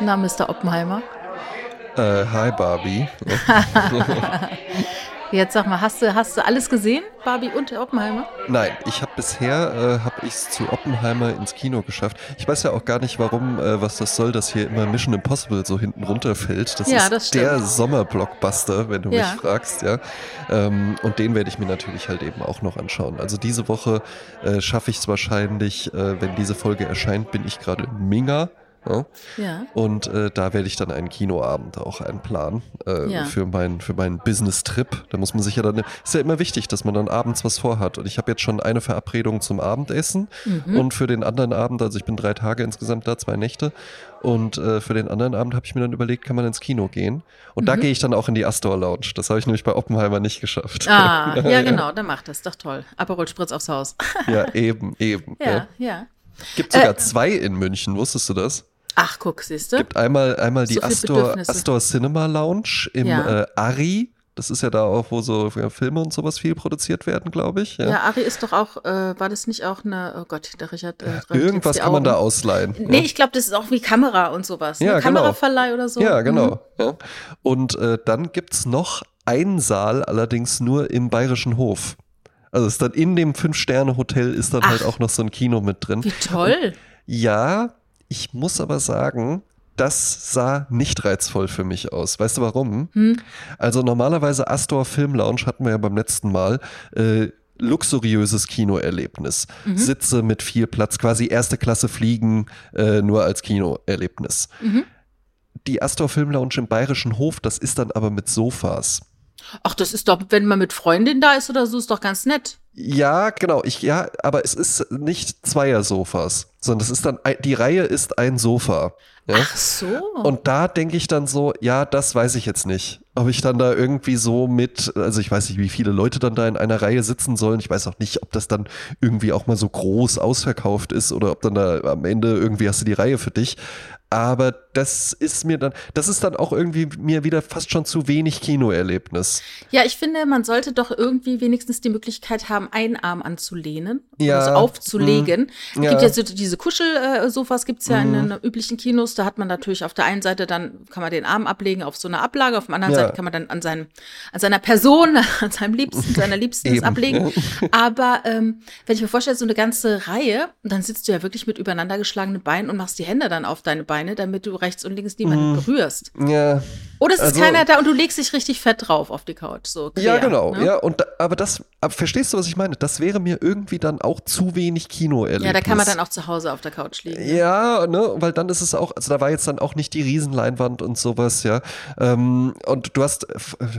Na, Mr. Oppenheimer. Äh, hi Barbie. Jetzt sag mal, hast du, hast du alles gesehen, Barbie und Oppenheimer? Nein, ich habe bisher äh, habe ich es zu Oppenheimer ins Kino geschafft. Ich weiß ja auch gar nicht, warum, äh, was das soll, dass hier immer Mission Impossible so hinten runterfällt. Das Ja, ist das der Sommerblockbuster, wenn du Ja. mich fragst, ja. Ähm, und den werde ich mir natürlich halt eben auch noch anschauen. Also diese Woche äh, schaffe ich es wahrscheinlich, äh, wenn diese Folge erscheint, bin ich gerade in Minga. Ja? Ja. Und äh, da werde ich dann einen Kinoabend auch einplanen äh, Ja. für, mein, für meinen Business-Trip. Da muss man sich ja dann, ist ja immer wichtig, dass man dann abends was vorhat. Und ich habe jetzt schon eine Verabredung zum Abendessen Mhm. und für den anderen Abend, also ich bin drei Tage insgesamt da, zwei Nächte. Und äh, für den anderen Abend habe ich mir dann überlegt, kann man ins Kino gehen. Und da gehe ich dann auch in die Astor Lounge. Das habe ich nämlich bei Oppenheimer nicht geschafft. Ah, ja, genau, dann macht das. Doch toll. Aperol Spritz aufs Haus. ja, eben, eben. Ja, Ja. ja. Gibt sogar Äh, zwei in München, wusstest du das? Ach, guck, siehst du? gibt einmal, einmal die So Astor. Astor Cinema Lounge im Ja. äh, Ari. Das ist ja da auch, wo so ja, Filme und sowas viel produziert werden, glaube ich. Ja. Ja, Ari ist doch auch, äh, war das nicht auch eine, oh Gott, der Richard. Äh, Irgendwas kann man da ausleihen. Nee, ja. ich glaube, das ist auch wie Kamera und sowas. Ja, ne? genau. Kameraverleih oder so. Ja, Mhm. genau. Ja. Und äh, dann gibt es noch einen Saal, allerdings nur im Bayerischen Hof. Also ist dann in dem Fünf-Sterne-Hotel ist dann Ach. halt auch noch so ein Kino mit drin. Wie toll. Ja, ich muss aber sagen, das sah nicht reizvoll für mich aus. Weißt du warum? Hm. Also normalerweise Astor Film Lounge hatten wir ja beim letzten Mal. Äh, luxuriöses Kinoerlebnis. Mhm. Sitze mit viel Platz, quasi erste Klasse fliegen, äh, nur als Kinoerlebnis. Mhm. Die Astor Film Lounge im Bayerischen Hof, das ist dann aber mit Sofas. Ach, das ist doch, wenn man mit Freundin da ist oder so, ist doch ganz nett. Ja, genau. Ich, ja, aber es ist nicht Zweier-Sofas, sondern das ist dann, die Reihe ist ein Sofa. Ja? Ach so. Und da denke ich dann so, ja, das weiß ich jetzt nicht. Ob ich dann da irgendwie so mit, also ich weiß nicht, wie viele Leute dann da in einer Reihe sitzen sollen. Ich weiß auch nicht, ob das dann irgendwie auch mal so groß ausverkauft ist oder ob dann da am Ende irgendwie hast du die Reihe für dich. Aber das ist mir dann, das ist dann auch irgendwie mir wieder fast schon zu wenig Kinoerlebnis. Ja, ich finde, man sollte doch irgendwie wenigstens die Möglichkeit haben, einen Arm anzulehnen Ja, so aufzulegen. Es ja. gibt ja so diese Kuschelsofas, gibt es ja Mhm. in den üblichen Kinos. Da hat man natürlich auf der einen Seite dann, kann man den Arm ablegen auf so eine Ablage, auf der anderen Ja. Seite kann man dann an, seinem, an seiner Person, an seinem Liebsten, seiner Liebsten das ablegen. Aber ähm, wenn ich mir vorstelle, so eine ganze Reihe, dann sitzt du ja wirklich mit übereinander geschlagenen Beinen und machst die Hände dann auf deine Beine, damit du rechts und links niemanden berührst. Ja, Oder es ist Also- keiner da und du legst dich richtig fett drauf auf die Couch. So quer, Ja, genau. ne? Ja, und da, aber das, aber verstehst du, was ich meine? Das wäre mir irgendwie dann auch zu wenig Kinoerlebnis. Ja, da kann man dann auch zu Hause auf der Couch liegen. ne? Ja, ne, weil dann ist es auch, also da war jetzt dann auch nicht die Riesenleinwand und sowas, ja. Ähm, und du hast,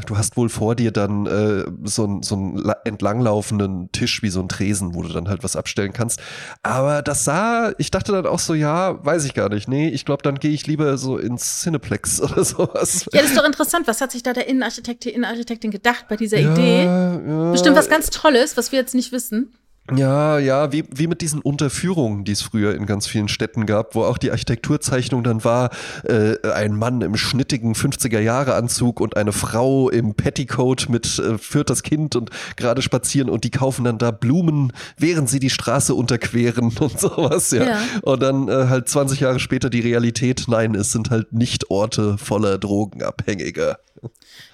du hast wohl vor dir dann äh, so, so einen la- entlanglaufenden Tisch wie so ein Tresen, wo du dann halt was abstellen kannst. Aber das sah, ich dachte dann auch so, ja, weiß ich gar nicht. Nee, ich glaube, dann gehe ich lieber so ins Cineplex oder sowas. Ja, das ist doch interessant. Was hat sich da der Innenarchitekt, die Innenarchitektin gedacht bei dieser Ja, Idee? ja. Bestimmt was ganz Tolles, was wir jetzt nicht wissen. Ja, ja, wie, wie mit diesen Unterführungen, die es früher in ganz vielen Städten gab, wo auch die Architekturzeichnung dann war, äh, ein Mann im schnittigen 50er-Jahre-Anzug und eine Frau im Petticoat mit äh, führt das Kind und gerade spazieren und die kaufen dann da Blumen, während sie die Straße unterqueren und sowas, ja. Ja. Und dann äh, halt 20 Jahre später die Realität, nein, es sind halt nicht Orte voller Drogenabhängiger.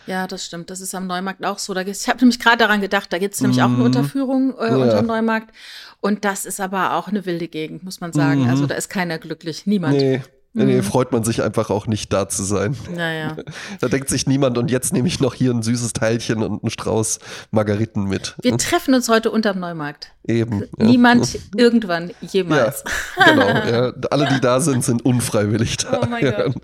Ja, das stimmt. Das ist am Neumarkt auch so. Da ich habe nämlich gerade daran gedacht, da gibt es nämlich auch eine Unterführung äh, Mhm. Ja. unter dem Neumarkt. Und das ist aber auch eine wilde Gegend, muss man sagen. Also da ist keiner glücklich. Niemand. Mhm. Nee. Nee, nee, freut man sich einfach auch nicht da zu sein. Naja. Da denkt sich niemand, und jetzt nehme ich noch hier ein süßes Teilchen und einen Strauß Margariten mit. Wir treffen uns heute unterm Neumarkt. Eben. Ja. Niemand irgendwann Ja, jemals. genau. Ja. Alle, die da sind, sind unfreiwillig da. Oh mein ja. Gott.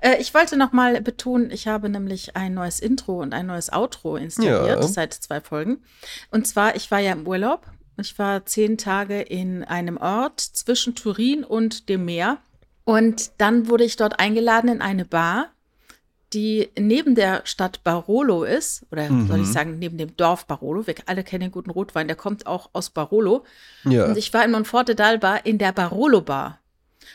Äh, ich wollte noch mal betonen, ich habe nämlich ein neues Intro und ein neues Outro installiert Ja. seit zwei Folgen. Und zwar, ich war ja im Urlaub. Ich war zehn Tage in einem Ort zwischen Turin und dem Meer. Und dann wurde ich dort eingeladen in eine Bar, die neben der Stadt Barolo ist, oder soll ich sagen, neben dem Dorf Barolo. Wir alle kennen den guten Rotwein, der kommt auch aus Barolo. Ja. Und ich war in Monforte d'Alba in der Barolo Bar.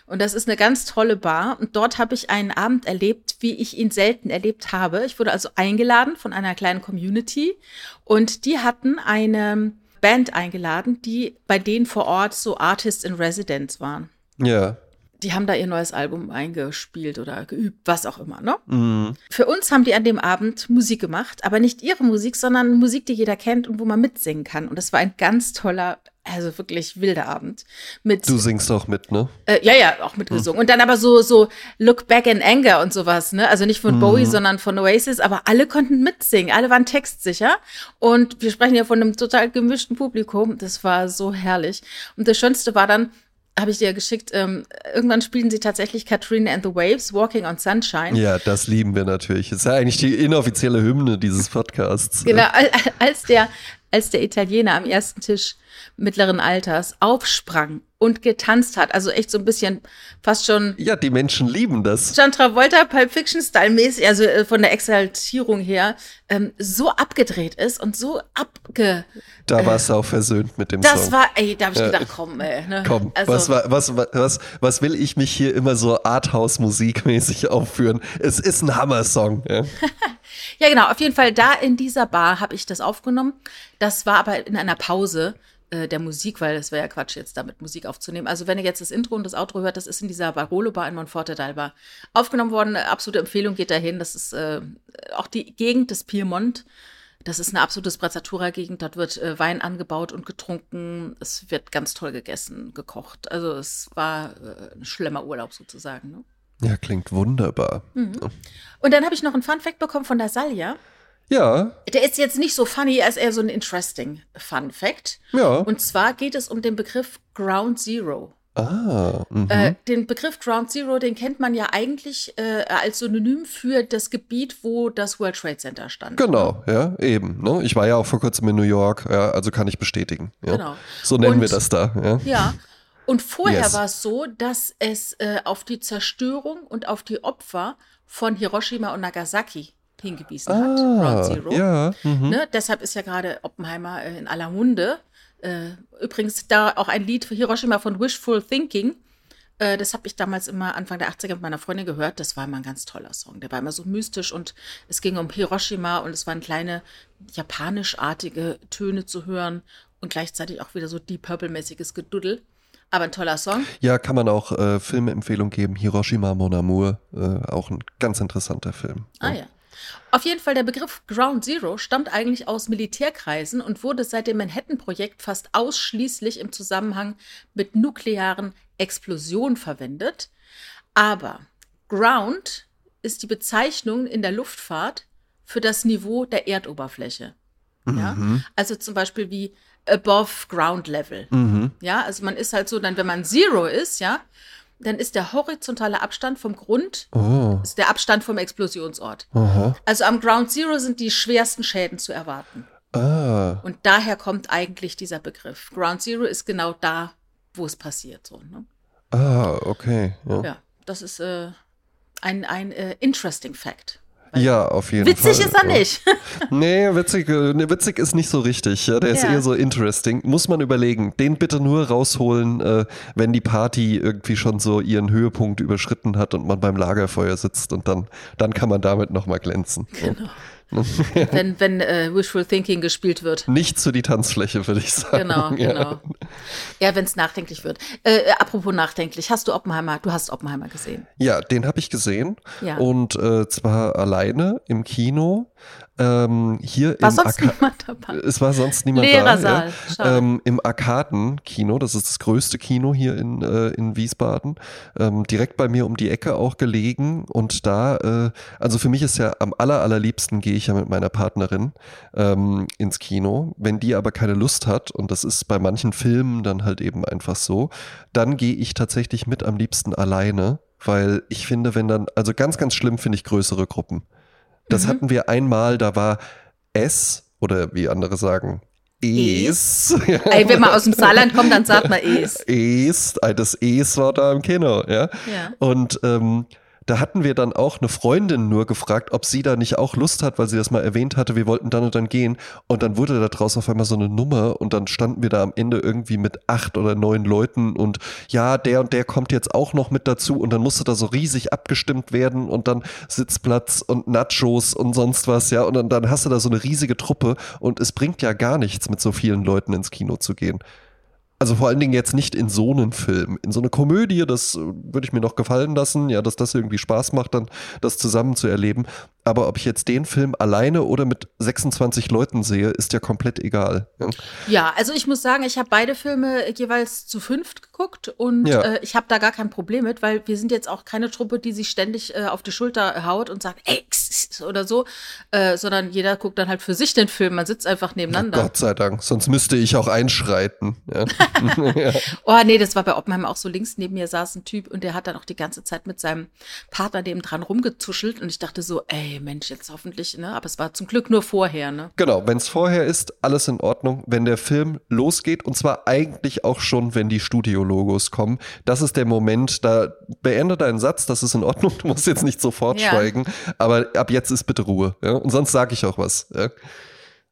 Und das ist eine ganz tolle Bar. Und dort habe ich einen Abend erlebt, wie ich ihn selten erlebt habe. Ich wurde also eingeladen von einer kleinen Community. Und die hatten eine Band eingeladen, die bei denen vor Ort so Artists in Residence waren. ja. die haben da ihr neues Album eingespielt oder geübt, was auch immer, ne? Mhm. Für uns haben die an dem Abend Musik gemacht, aber nicht ihre Musik, sondern Musik, die jeder kennt und wo man mitsingen kann. Und das war ein ganz toller, also wirklich wilder Abend. Mit, Du singst auch mit, ne? äh, ja, ja, auch mitgesungen. Und dann aber so, so Look Back in Anger und sowas, ne? Also nicht von Bowie, sondern von Oasis, aber alle konnten mitsingen. Alle waren textsicher. Und wir sprechen ja von einem total gemischten Publikum. Das war so herrlich. Und das Schönste war dann, habe ich dir geschickt, ähm, irgendwann spielen sie tatsächlich Katrina and the Waves, Walking on Sunshine. Ja, das lieben wir natürlich. Ist ja eigentlich die inoffizielle Hymne dieses Podcasts. Genau, al- als der, als der Italiener am ersten Tisch mittleren Alters aufsprang und getanzt hat, also echt so ein bisschen fast schon Ja, die Menschen lieben das. John Travolta Pulp Fiction Style mäßig, also äh, von der Exaltierung her, ähm, so abgedreht ist und so abge. Da warst du auch versöhnt mit dem Das Song. war, ey, da habe ich gedacht, komm, ey. Ne? Komm, also, was, wa- was, wa- was, was will ich mich hier immer so Arthouse-Musikmäßig aufführen? Es ist ein Hammer-Song. Ja? Ja, genau. Auf jeden Fall da in dieser Bar habe ich das aufgenommen. Das war aber in einer Pause äh, der Musik, weil es wäre ja Quatsch, jetzt damit Musik aufzunehmen. Also wenn ihr jetzt das Intro und das Outro hört, das ist in dieser Barolo Bar in Monforte d'Alba aufgenommen worden. Absolute Empfehlung geht dahin. Das ist äh, auch die Gegend des Piemont. Das ist eine absolute Sprezzatura-Gegend. Dort wird äh, Wein angebaut und getrunken. Es wird ganz toll gegessen, gekocht. Also es war äh, ein schlimmer Urlaub sozusagen. Ne? Ja, klingt wunderbar. Und dann habe ich noch einen Fun-Fact bekommen von der Salja. Ja, Der ist jetzt nicht so funny, als eher so ein interesting Fun Fact. ja. Und zwar geht es um den Begriff Ground Zero. ah, mhm. Äh, den Begriff Ground Zero, den kennt man ja eigentlich äh, als Synonym für das Gebiet, wo das World Trade Center stand. Genau, ja, eben. Ne? Ich war ja auch vor kurzem in New York, ja, also kann ich bestätigen. Ja. Genau. So nennen Und- wir das da. Ja. Ja. Und vorher Yes. war es so, dass es äh, auf die Zerstörung und auf die Opfer von Hiroshima und Nagasaki hingewiesen hat. Ground Ah, Zero. ja. Mhm. Ne? Deshalb ist ja gerade Oppenheimer äh, in aller Munde. Äh, übrigens da auch ein Lied für Hiroshima von Wishful Thinking. Äh, das habe ich damals immer Anfang der 80er mit meiner Freundin gehört. Das war immer ein ganz toller Song. Der war immer so mystisch und es ging um Hiroshima und es waren kleine japanischartige Töne zu hören und gleichzeitig auch wieder so Deep Purple-mäßiges Geduddel. Aber ein toller Song. Ja, kann man auch äh, Filmempfehlung geben. Hiroshima Mon Amour, äh, auch ein ganz interessanter Film. Ah ja. Auf jeden Fall, der Begriff Ground Zero stammt eigentlich aus Militärkreisen und wurde seit dem Manhattan-Projekt fast ausschließlich im Zusammenhang mit nuklearen Explosionen verwendet. Aber Ground ist die Bezeichnung in der Luftfahrt für das Niveau der Erdoberfläche. Ja? Also zum Beispiel wie above ground level. Mhm. Ja, also man ist halt so, dann wenn man Zero ist, ja, dann ist der horizontale Abstand vom Grund, Oh, ist der Abstand vom Explosionsort. aha. Also am Ground Zero sind die schwersten Schäden zu erwarten. Ah, Und daher kommt eigentlich dieser Begriff. Ground Zero ist genau da, wo es passiert. So, ne? ah, okay. Ja, Ja, das ist äh, ein, ein äh, interesting Fact. Ja auf jeden Fall. Witzig ist er nicht. Nee, witzig, äh, nee, witzig ist nicht so richtig. Ja, der ist Ja. eher so interesting. Muss man überlegen. Den bitte nur rausholen, äh, wenn die Party irgendwie schon so ihren Höhepunkt überschritten hat und man beim Lagerfeuer sitzt und dann, dann kann man damit nochmal glänzen. Genau. wenn wenn äh, Wishful Thinking gespielt wird. Nicht zu die Tanzfläche, würde ich sagen. Genau, Ja. genau. Ja, wenn es nachdenklich wird. Äh, äh, apropos nachdenklich, hast du Oppenheimer, du hast Oppenheimer gesehen. Ja, den habe ich gesehen. Ja. Und äh, zwar alleine im Kino. Ähm, hier War im sonst niemand dabei? Es war sonst niemand Leerer da. Ja. Ähm, Im Arkaden-Kino, das ist das größte Kino hier in, äh, in Wiesbaden, ähm, direkt bei mir um die Ecke auch gelegen. Und da, äh, also für mich ist ja am aller, allerliebsten gehe ich ja mit meiner Partnerin ähm, ins Kino. Wenn die aber keine Lust hat, und das ist bei manchen Filmen dann halt eben einfach so, dann gehe ich tatsächlich mit am liebsten alleine, weil ich finde, wenn dann, also ganz, ganz schlimm finde ich größere Gruppen. Das Mhm. hatten wir einmal, da war S oder wie andere sagen, Es. Ey, wenn man aus dem Saarland kommt, dann sagt man es. Es, das Es war da im Kino, ja. Ja. Und ähm, da hatten wir dann auch eine Freundin nur gefragt, ob sie da nicht auch Lust hat, weil sie das mal erwähnt hatte, wir wollten dann und dann gehen. Und dann wurde da draus auf einmal so eine Nummer und dann standen wir da am Ende irgendwie mit acht oder neun Leuten und ja, der und der kommt jetzt auch noch mit dazu und dann musste da so riesig abgestimmt werden und dann Sitzplatz und Nachos und sonst was, ja. Und dann, dann hast du da so eine riesige Truppe und es bringt ja gar nichts, mit so vielen Leuten ins Kino zu gehen. Also vor allen Dingen jetzt nicht in so einen Film. In so eine Komödie, das äh, würde ich mir noch gefallen lassen, ja, dass das irgendwie Spaß macht, dann das zusammen zu erleben. Aber ob ich jetzt den Film alleine oder mit 26 Leuten sehe, ist ja komplett egal. Ja, ja also ich muss sagen, ich habe beide Filme jeweils zu fünft geguckt und ja. äh, ich habe da gar kein Problem mit, weil wir sind jetzt auch keine Truppe, die sich ständig äh, auf die Schulter haut und sagt, ey, oder so, äh, sondern jeder guckt dann halt für sich den Film. Man sitzt einfach nebeneinander. Ja, Gott sei Dank, sonst müsste ich auch einschreiten. Ja. ja. Oh nee, das war bei Oppenheimer auch so links neben mir saß ein Typ und der hat dann auch die ganze Zeit mit seinem Partner neben dran rumgetuschelt und ich dachte so, ey, Mensch, jetzt hoffentlich, ne? Aber es war zum Glück nur vorher, ne? Genau, wenn es vorher ist, alles in Ordnung. Wenn der Film losgeht, und zwar eigentlich auch schon, wenn die Studiologos kommen, das ist der Moment, da beende deinen Satz, das ist in Ordnung, du musst jetzt nicht sofort ja. schweigen, aber ab jetzt ist bitte Ruhe. Ja? Und sonst sage ich auch was. Ja?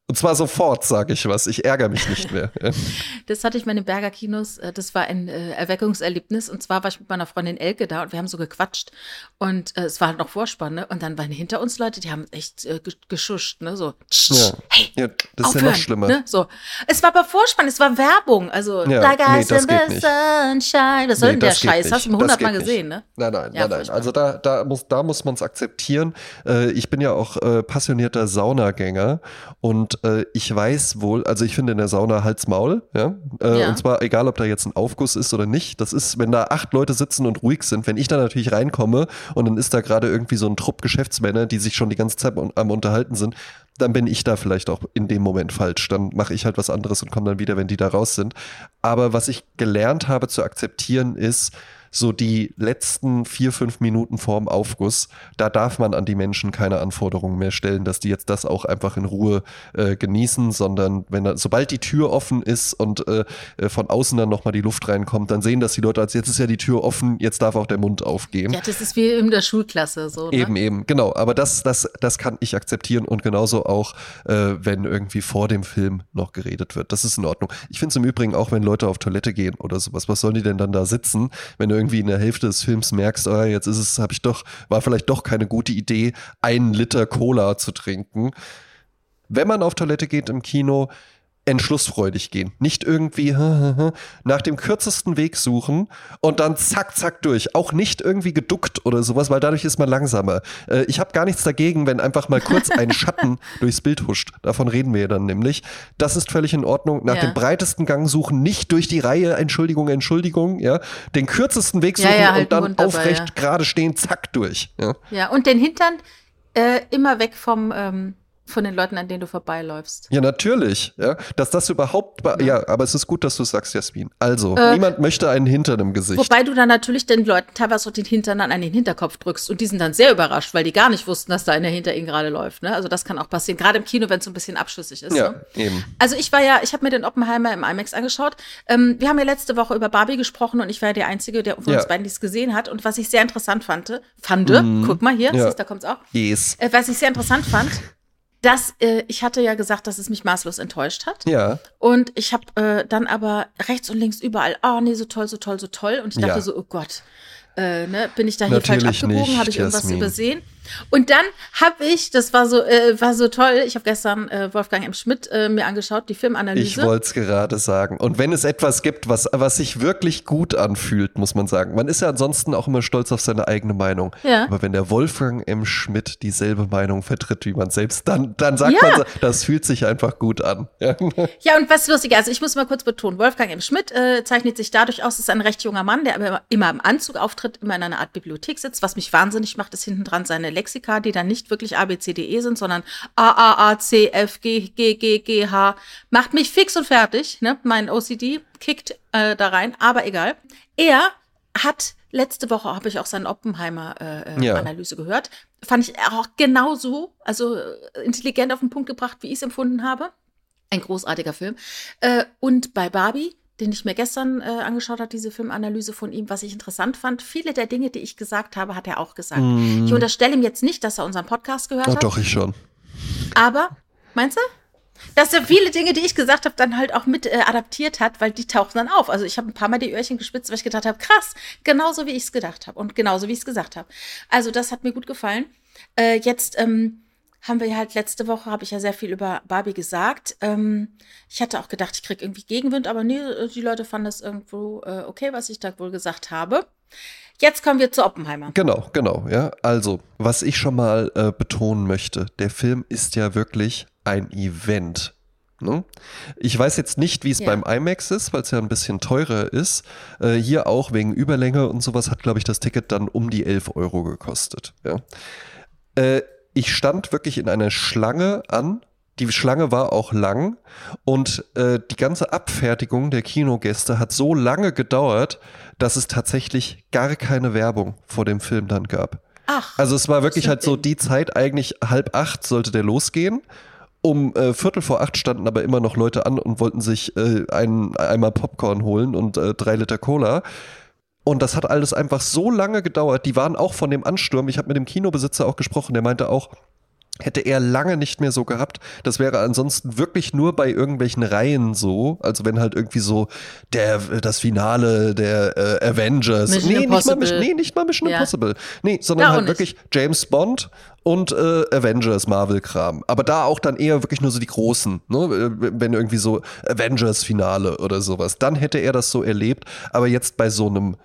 Und zwar sofort, sage ich was. Ich ärgere mich nicht mehr. das hatte ich meine Berger Kinos. Äh, das war ein äh, Erweckungserlebnis. Und zwar war ich mit meiner Freundin Elke da und wir haben so gequatscht. Und äh, es war halt noch Vorspann. Ne? Und dann waren hinter uns Leute, die haben echt äh, geschuscht. Ne? So, ja. hey, ja, das aufhören, ist ja noch schlimmer. Ne? So. Es war aber Vorspann, es war Werbung. Also, ja, like nee, das geht nicht. Sunshine. Was soll nee, denn der Scheiß? Hast du mir hundertmal gesehen, ne? Nein, nein, ja, nein, nein. Also da, da muss, da muss man es akzeptieren. Äh, ich bin ja auch äh, passionierter Saunagänger und äh, ich weiß wohl, also ich finde in der Sauna Hals Maul, ja? Äh, ja. Und zwar egal, ob da jetzt ein Aufguss ist oder nicht. Das ist, wenn da acht Leute sitzen und ruhig sind, wenn ich da natürlich reinkomme und dann ist da gerade irgendwie so ein Trupp Geschäftsmänner, die sich schon die ganze Zeit am Unterhalten sind, dann bin ich da vielleicht auch in dem Moment falsch. Dann mache ich halt was anderes und komme dann wieder, wenn die da raus sind. Aber was ich gelernt habe zu akzeptieren ist, so die letzten vier, fünf Minuten vorm Aufguss, da darf man an die Menschen keine Anforderungen mehr stellen, dass die jetzt das auch einfach in Ruhe äh, genießen, sondern wenn da, sobald die Tür offen ist und äh, äh von außen dann nochmal die Luft reinkommt, dann sehen das die Leute als jetzt ist ja die Tür offen, jetzt darf auch der Mund aufgehen. Ja, das ist wie in der Schulklasse so. Ne? Eben, eben, genau. Aber das, das, das kann ich akzeptieren und genauso auch, äh, wenn irgendwie vor dem Film noch geredet wird. Das ist in Ordnung. Ich finde es im Übrigen auch, wenn Leute auf Toilette gehen oder sowas, was sollen die denn dann da sitzen, wenn du irgendwie in der Hälfte des Films merkst, oh, jetzt ist es, habe ich doch, war vielleicht doch keine gute Idee, einen Liter Cola zu trinken. Wenn man auf Toilette geht im Kino, entschlussfreudig gehen. Nicht irgendwie nach dem kürzesten Weg suchen und dann zack, zack durch. Auch nicht irgendwie geduckt oder sowas, weil dadurch ist man langsamer. Äh, ich habe gar nichts dagegen, wenn einfach mal kurz ein Schatten durchs Bild huscht. Davon reden wir ja dann nämlich. Das ist völlig in Ordnung. Nach ja. dem breitesten Gang suchen, nicht durch die Reihe, Entschuldigung, Entschuldigung, ja. Den kürzesten Weg suchen ja, ja, halt und dann aufrecht dabei, gerade stehen, zack, durch. Ja, ja und den Hintern äh, immer weg vom ähm von den Leuten, an denen du vorbeiläufst. Ja, natürlich. Ja, dass das überhaupt, ja. ja aber es ist gut, dass du sagst, Jasmin. Also, äh, niemand möchte einen Hintern im Gesicht. Wobei du dann natürlich den Leuten teilweise auch den Hintern dann an den Hinterkopf drückst und die sind dann sehr überrascht, weil die gar nicht wussten, dass da einer hinter ihnen gerade läuft. Ne? Also das kann auch passieren, gerade im Kino, wenn es so ein bisschen abschüssig ist. Ja, ne? eben. Also ich war ja, ich habe mir den Oppenheimer im IMAX angeschaut. Ähm, wir haben ja letzte Woche über Barbie gesprochen und ich war ja der Einzige, der von ja. uns beiden dies gesehen hat. Und was ich sehr interessant fand, fand, mm. guck mal hier, ja. siehst, da kommt's auch. Yes. Äh, was ich sehr interessant fand, dass äh, ich hatte ja gesagt, dass es mich maßlos enttäuscht hat. Ja. Und ich habe äh, dann aber rechts und links überall, ah oh, nee, so toll, so toll, so toll. Und ich dachte ja. so, oh Gott, äh, ne, bin ich da hier Natürlich falsch abgebogen? Habe ich irgendwas Jasmin. übersehen? Und dann habe ich, das war so, äh, war so toll, ich habe gestern äh, Wolfgang M. Schmidt äh, mir angeschaut, die Filmanalyse. Ich wollte es gerade sagen. Und wenn es etwas gibt, was, was sich wirklich gut anfühlt, muss man sagen. Man ist ja ansonsten auch immer stolz auf seine eigene Meinung. Ja. Aber wenn der Wolfgang M. Schmidt dieselbe Meinung vertritt wie man selbst, dann, dann sagt ja. man, das fühlt sich einfach gut an. Ja, ja und was lustig, also ich muss mal kurz betonen, Wolfgang M. Schmidt äh, zeichnet sich dadurch aus, ist ein recht junger Mann, der aber immer im Anzug auftritt, immer in einer Art Bibliothek sitzt. Was mich wahnsinnig macht, ist hinten dran seine Lexika, die dann nicht wirklich A, B, C, D, E sind, sondern A, A, A, C, F, G, G, G, G, H. Macht mich fix und fertig. Ne? Mein OCD kickt äh, da rein, aber egal. Er hat letzte Woche habe ich auch seine Oppenheimer-Analyse äh, ja. gehört. Fand ich auch genauso, also äh, intelligent auf den Punkt gebracht, wie ich es empfunden habe. Ein großartiger Film. Äh, und bei Barbie den ich mir gestern äh, angeschaut habe, diese Filmanalyse von ihm, was ich interessant fand. Viele der Dinge, die ich gesagt habe, hat er auch gesagt. Mm. Ich unterstelle ihm jetzt nicht, dass er unseren Podcast gehört oh, hat. Doch, ich schon. Aber, meinst du? Dass er viele Dinge, die ich gesagt habe, dann halt auch mit äh, adaptiert hat, weil die tauchen dann auf. Also ich habe ein paar Mal die Öhrchen gespitzt, weil ich gedacht habe, krass, genauso wie ich es gedacht habe und genauso wie ich es gesagt habe. Also das hat mir gut gefallen. Äh, jetzt ähm, haben wir halt letzte Woche, habe ich ja sehr viel über Barbie gesagt. Ähm, ich hatte auch gedacht, ich kriege irgendwie Gegenwind, aber nee, die Leute fanden das irgendwo äh, okay, was ich da wohl gesagt habe. Jetzt kommen wir zu Oppenheimer. Genau, genau, ja. Also, was ich schon mal äh, betonen möchte, der Film ist ja wirklich ein Event. Ne? Ich weiß jetzt nicht, wie es ja. beim IMAX ist, weil es ja ein bisschen teurer ist. Äh, hier auch wegen Überlänge und sowas hat, glaube ich, das Ticket dann um die 11 Euro gekostet. Ja. Äh, ich stand wirklich in einer Schlange an. Die Schlange war auch lang und äh, die ganze Abfertigung der Kinogäste hat so lange gedauert, dass es tatsächlich gar keine Werbung vor dem Film dann gab. Ach, also es war wirklich halt so die Zeit, eigentlich halb acht sollte der losgehen um äh, Viertel vor acht standen aber immer noch Leute an und wollten sich äh, einen Eimer Popcorn holen und äh, drei Liter Cola. Und das hat alles einfach so lange gedauert. Die waren auch von dem Ansturm. Ich habe mit dem Kinobesitzer auch gesprochen. Der meinte auch, hätte er lange nicht mehr so gehabt. Das wäre ansonsten wirklich nur bei irgendwelchen Reihen so. Also wenn halt irgendwie so der das Finale der äh, Avengers. Mission nee, nicht mal, nee, nicht mal Mission ja. Impossible. Nee, sondern ja, halt wirklich James Bond und äh, Avengers Marvel-Kram. Aber da auch dann eher wirklich nur so die großen, ne? Wenn irgendwie so Avengers-Finale oder sowas. Dann hätte er das so erlebt. Aber jetzt bei so einem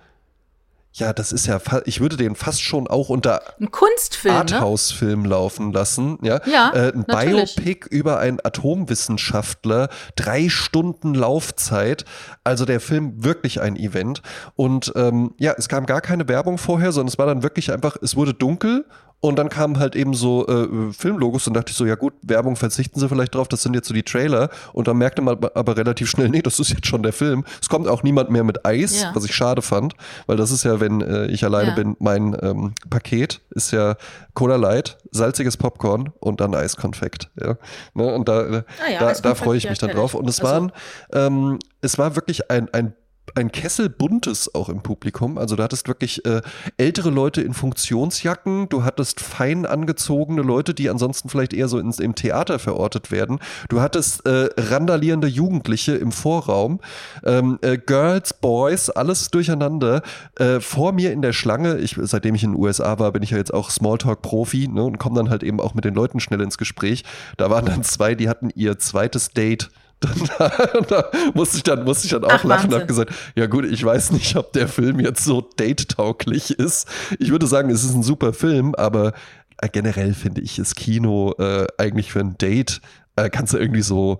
ja, das ist ja, ich würde den fast schon auch unter ein Kunstfilm, ne? Arthouse-Film ne? laufen lassen. Ja, ja äh, ein natürlich. Biopic über einen Atomwissenschaftler, drei Stunden Laufzeit. Also der Film wirklich ein Event. Und ähm, ja, es kam gar keine Werbung vorher, sondern es war dann wirklich einfach, es wurde dunkel und dann kamen halt eben so äh, Filmlogos und dachte ich so, ja gut, Werbung verzichten sie vielleicht drauf, das sind jetzt so die Trailer. Und dann merkte man aber relativ schnell, nee, das ist jetzt schon der Film. Es kommt auch niemand mehr mit Eis, ja. was ich schade fand, weil das ist ja, wenn äh, ich alleine ja. bin, mein ähm, Paket ist ja Cola Light, salziges Popcorn und dann Eiskonfekt. Ja. Ne? Und da, äh, ah ja, da, da freue ich mich dann drauf. Und es also. waren, ähm, es war wirklich ein, ein ein Kessel buntes auch im Publikum. Also du hattest wirklich äh, ältere Leute in Funktionsjacken, du hattest fein angezogene Leute, die ansonsten vielleicht eher so ins, im Theater verortet werden. Du hattest äh, randalierende Jugendliche im Vorraum, ähm, äh, Girls, Boys, alles durcheinander. Äh, vor mir in der Schlange, ich, seitdem ich in den USA war, bin ich ja jetzt auch Smalltalk-Profi ne, und komme dann halt eben auch mit den Leuten schnell ins Gespräch. Da waren dann zwei, die hatten ihr zweites Date da musste ich dann, musste ich dann auch Ach, lachen und habe gesagt, ja gut, ich weiß nicht, ob der Film jetzt so date-tauglich ist. Ich würde sagen, es ist ein super Film, aber äh, generell finde ich das Kino äh, eigentlich für ein Date äh, kannst du irgendwie so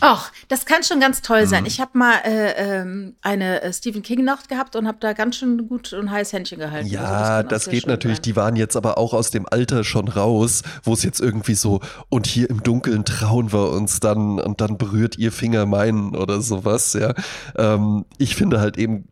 Ach, das kann schon ganz toll sein. Ich habe mal äh, ähm, eine äh, Stephen King Nacht gehabt und habe da ganz schön gut und heiß Händchen gehalten. Ja, also das, das geht natürlich. Sein. Die waren jetzt aber auch aus dem Alter schon raus, wo es jetzt irgendwie so und hier im Dunkeln trauen wir uns dann und dann berührt ihr Finger meinen oder sowas. Ja, ähm, ich finde halt eben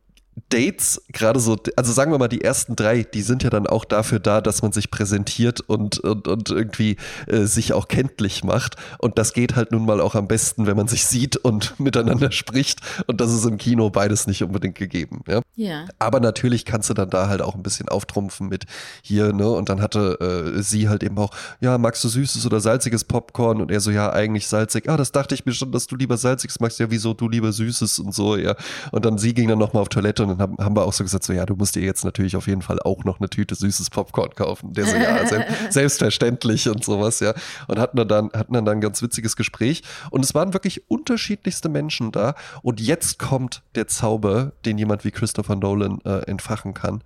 Dates, gerade so, also sagen wir mal, die ersten drei, die sind ja dann auch dafür da, dass man sich präsentiert und, und, und irgendwie äh, sich auch kenntlich macht. Und das geht halt nun mal auch am besten, wenn man sich sieht und miteinander spricht. Und das ist im Kino beides nicht unbedingt gegeben. Ja. ja. Aber natürlich kannst du dann da halt auch ein bisschen auftrumpfen mit hier, ne? Und dann hatte äh, sie halt eben auch, ja, magst du süßes oder salziges Popcorn? Und er so, ja, eigentlich salzig. Ah, das dachte ich mir schon, dass du lieber salziges magst. Ja, wieso du lieber süßes und so, ja. Und dann sie ging dann nochmal auf Toilette und dann haben, wir auch so gesagt, so ja, du musst dir jetzt natürlich auf jeden Fall auch noch eine Tüte süßes Popcorn kaufen. Der so, ja, selbstverständlich und sowas, ja. Und hatten dann, hatten dann ein ganz witziges Gespräch. Und es waren wirklich unterschiedlichste Menschen da. Und jetzt kommt der Zauber, den jemand wie Christopher Nolan äh, entfachen kann.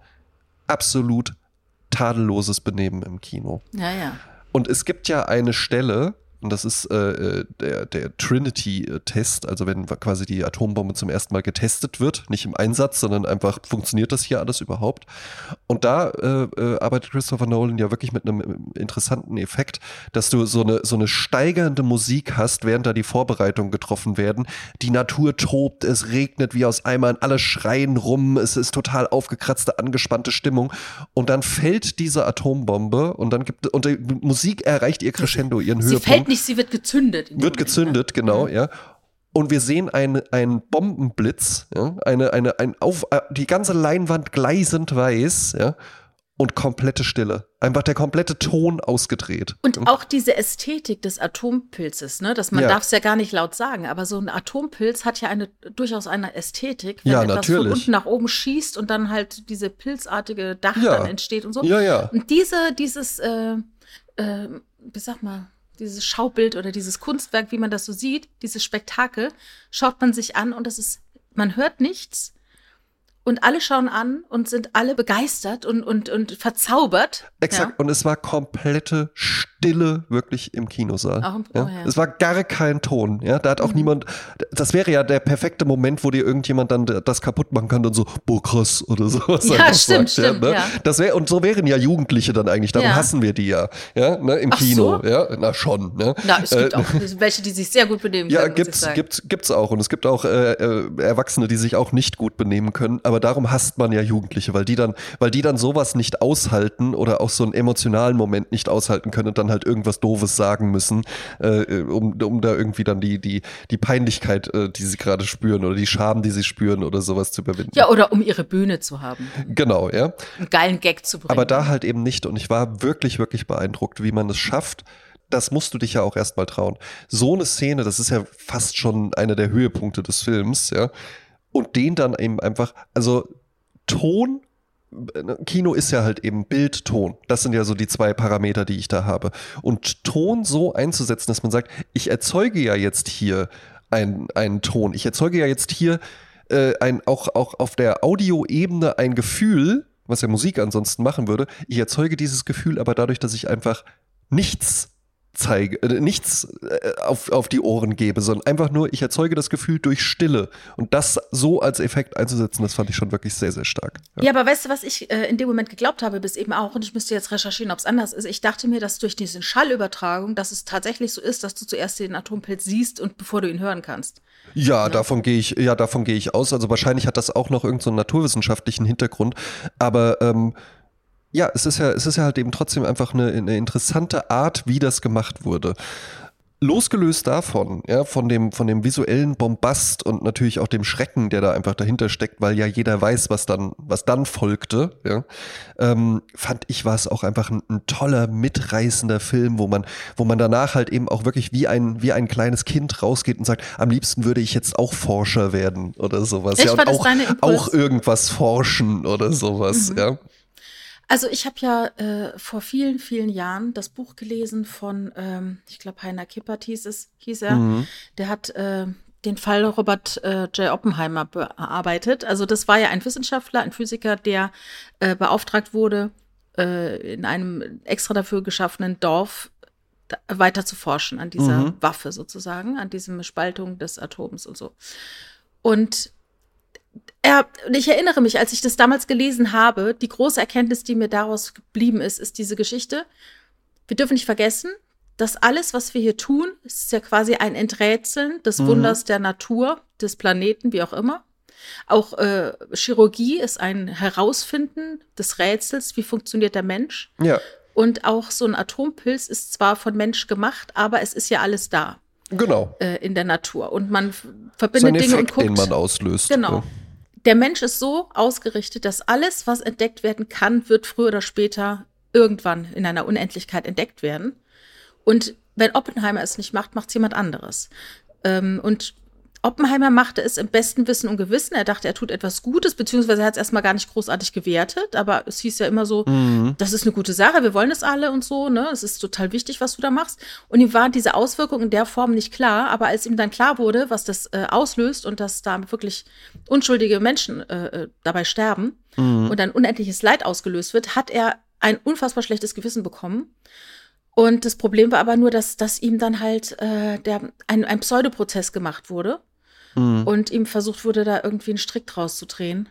Absolut tadelloses Benehmen im Kino. Ja, ja. Und es gibt ja eine Stelle, und das ist äh, äh, der, der Trinity-Test, also wenn quasi die Atombombe zum ersten Mal getestet wird, nicht im Einsatz, sondern einfach funktioniert das hier alles überhaupt. Und da äh, äh, arbeitet Christopher Nolan ja wirklich mit einem interessanten Effekt, dass du so eine, so eine steigernde Musik hast, während da die Vorbereitungen getroffen werden. Die Natur tobt, es regnet wie aus Eimern, alle schreien rum, es ist total aufgekratzte, angespannte Stimmung. Und dann fällt diese Atombombe und dann gibt und die Musik erreicht ihr Crescendo, ihren Höhepunkt nicht, sie wird gezündet. Wird Moment, gezündet, ne? genau, mhm. ja. Und wir sehen einen, einen Bombenblitz, ja, eine, eine, ein auf, äh, die ganze Leinwand gleisend weiß, ja, und komplette Stille. Einfach der komplette Ton ausgedreht. Und auch diese Ästhetik des Atompilzes, ne? Das, man ja. darf es ja gar nicht laut sagen, aber so ein Atompilz hat ja eine, durchaus eine Ästhetik, wenn ja, etwas natürlich. von unten nach oben schießt und dann halt diese pilzartige Dach ja. dann entsteht und so. Ja, ja. Und diese, dieses, äh, ähm, wie sag mal, dieses Schaubild oder dieses Kunstwerk, wie man das so sieht, dieses Spektakel, schaut man sich an und das ist, man hört nichts, und alle schauen an und sind alle begeistert und, und, und verzaubert. Exakt. Ja. Und es war komplette Stille wirklich im Kinosaal. Auch im, ja. Oh, ja. Es war gar kein Ton. Ja, da hat auch mhm. niemand. Das wäre ja der perfekte Moment, wo dir irgendjemand dann das kaputt machen kann und so, boah, krass oder sowas. Ja, stimmt, sagt, stimmt. Ne? Ja? Das wäre und so wären ja Jugendliche dann eigentlich. Darum hassen wir die ja. Ja, ne? im Ach Kino. So? Ja, na schon. Ne? Na, es gibt äh, auch welche, die sich sehr gut benehmen können. Ja, gibt's, gibt's, gibt's auch. Und es gibt auch äh, äh, Erwachsene, die sich auch nicht gut benehmen können. Aber darum hasst man ja Jugendliche, weil die dann, weil die dann sowas nicht aushalten oder auch so einen emotionalen Moment nicht aushalten können und dann halt irgendwas Doofes sagen müssen, äh, um, um da irgendwie dann die, die, die Peinlichkeit, äh, die sie gerade spüren oder die Scham, die sie spüren oder sowas zu überwinden. Ja, oder um ihre Bühne zu haben. Genau, ja. Einen geilen Gag zu bringen. Aber da halt eben nicht. Und ich war wirklich, wirklich beeindruckt, wie man es schafft, das musst du dich ja auch erstmal trauen. So eine Szene, das ist ja fast schon einer der Höhepunkte des Films, ja. Und den dann eben einfach, also Ton Kino ist ja halt eben Bild, Ton. Das sind ja so die zwei Parameter, die ich da habe. Und Ton so einzusetzen, dass man sagt, ich erzeuge ja jetzt hier einen Ton. Ich erzeuge ja jetzt hier äh, ein, auch, auch auf der Audioebene ein Gefühl, was ja Musik ansonsten machen würde. Ich erzeuge dieses Gefühl aber dadurch, dass ich einfach nichts zeige, äh, nichts äh, auf, auf die Ohren gebe, sondern einfach nur, ich erzeuge das Gefühl durch Stille. Und das so als Effekt einzusetzen, das fand ich schon wirklich sehr, sehr stark. Ja, ja aber weißt du, was ich äh, in dem Moment geglaubt habe, bis eben auch, und ich müsste jetzt recherchieren, ob es anders ist. Ich dachte mir, dass durch diese Schallübertragung, dass es tatsächlich so ist, dass du zuerst den Atompilz siehst und bevor du ihn hören kannst. Ja, ja. davon gehe ich, ja, davon gehe ich aus. Also wahrscheinlich hat das auch noch irgendeinen so naturwissenschaftlichen Hintergrund. Aber ähm, ja, es ist ja, es ist ja halt eben trotzdem einfach eine, eine interessante Art, wie das gemacht wurde losgelöst davon, ja, von dem, von dem visuellen Bombast und natürlich auch dem Schrecken, der da einfach dahinter steckt, weil ja jeder weiß, was dann, was dann folgte, ja, ähm, fand ich war es auch einfach ein, ein, toller, mitreißender Film, wo man, wo man danach halt eben auch wirklich wie ein, wie ein kleines Kind rausgeht und sagt, am liebsten würde ich jetzt auch Forscher werden oder sowas, ich ja, und auch, auch irgendwas forschen oder sowas, mhm. ja. Also ich habe ja äh, vor vielen, vielen Jahren das Buch gelesen von, ähm, ich glaube, Heiner Kippert hieß es, hieß er. Mhm. Der hat äh, den Fall Robert äh, J. Oppenheimer bearbeitet. Also das war ja ein Wissenschaftler, ein Physiker, der äh, beauftragt wurde, äh, in einem extra dafür geschaffenen Dorf weiter zu forschen an dieser mhm. Waffe sozusagen, an diesem Spaltung des Atoms und so. Und er, ich erinnere mich, als ich das damals gelesen habe, die große Erkenntnis, die mir daraus geblieben ist, ist diese Geschichte. Wir dürfen nicht vergessen, dass alles, was wir hier tun, ist ja quasi ein Enträtseln des mhm. Wunders der Natur, des Planeten, wie auch immer. Auch äh, Chirurgie ist ein Herausfinden des Rätsels, wie funktioniert der Mensch. Ja. Und auch so ein Atompilz ist zwar von Mensch gemacht, aber es ist ja alles da. Genau. Äh, in der Natur. Und man verbindet Dinge Effekt, und guckt. den man auslöst. Genau. Ja. Der Mensch ist so ausgerichtet, dass alles, was entdeckt werden kann, wird früher oder später irgendwann in einer Unendlichkeit entdeckt werden. Und wenn Oppenheimer es nicht macht, macht es jemand anderes. Ähm, und Oppenheimer machte es im besten Wissen und Gewissen. Er dachte, er tut etwas Gutes, beziehungsweise er hat es erstmal gar nicht großartig gewertet, aber es hieß ja immer so, mhm. das ist eine gute Sache, wir wollen es alle und so, ne? Es ist total wichtig, was du da machst. Und ihm war diese Auswirkung in der Form nicht klar, aber als ihm dann klar wurde, was das äh, auslöst und dass da wirklich unschuldige Menschen äh, äh dabei sterben mhm. und ein unendliches Leid ausgelöst wird, hat er ein unfassbar schlechtes Gewissen bekommen. Und das Problem war aber nur, dass, dass ihm dann halt äh, der, ein, ein Pseudoprozess gemacht wurde mhm. und ihm versucht wurde, da irgendwie einen Strick draus zu drehen.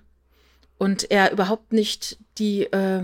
Und er überhaupt nicht die, äh,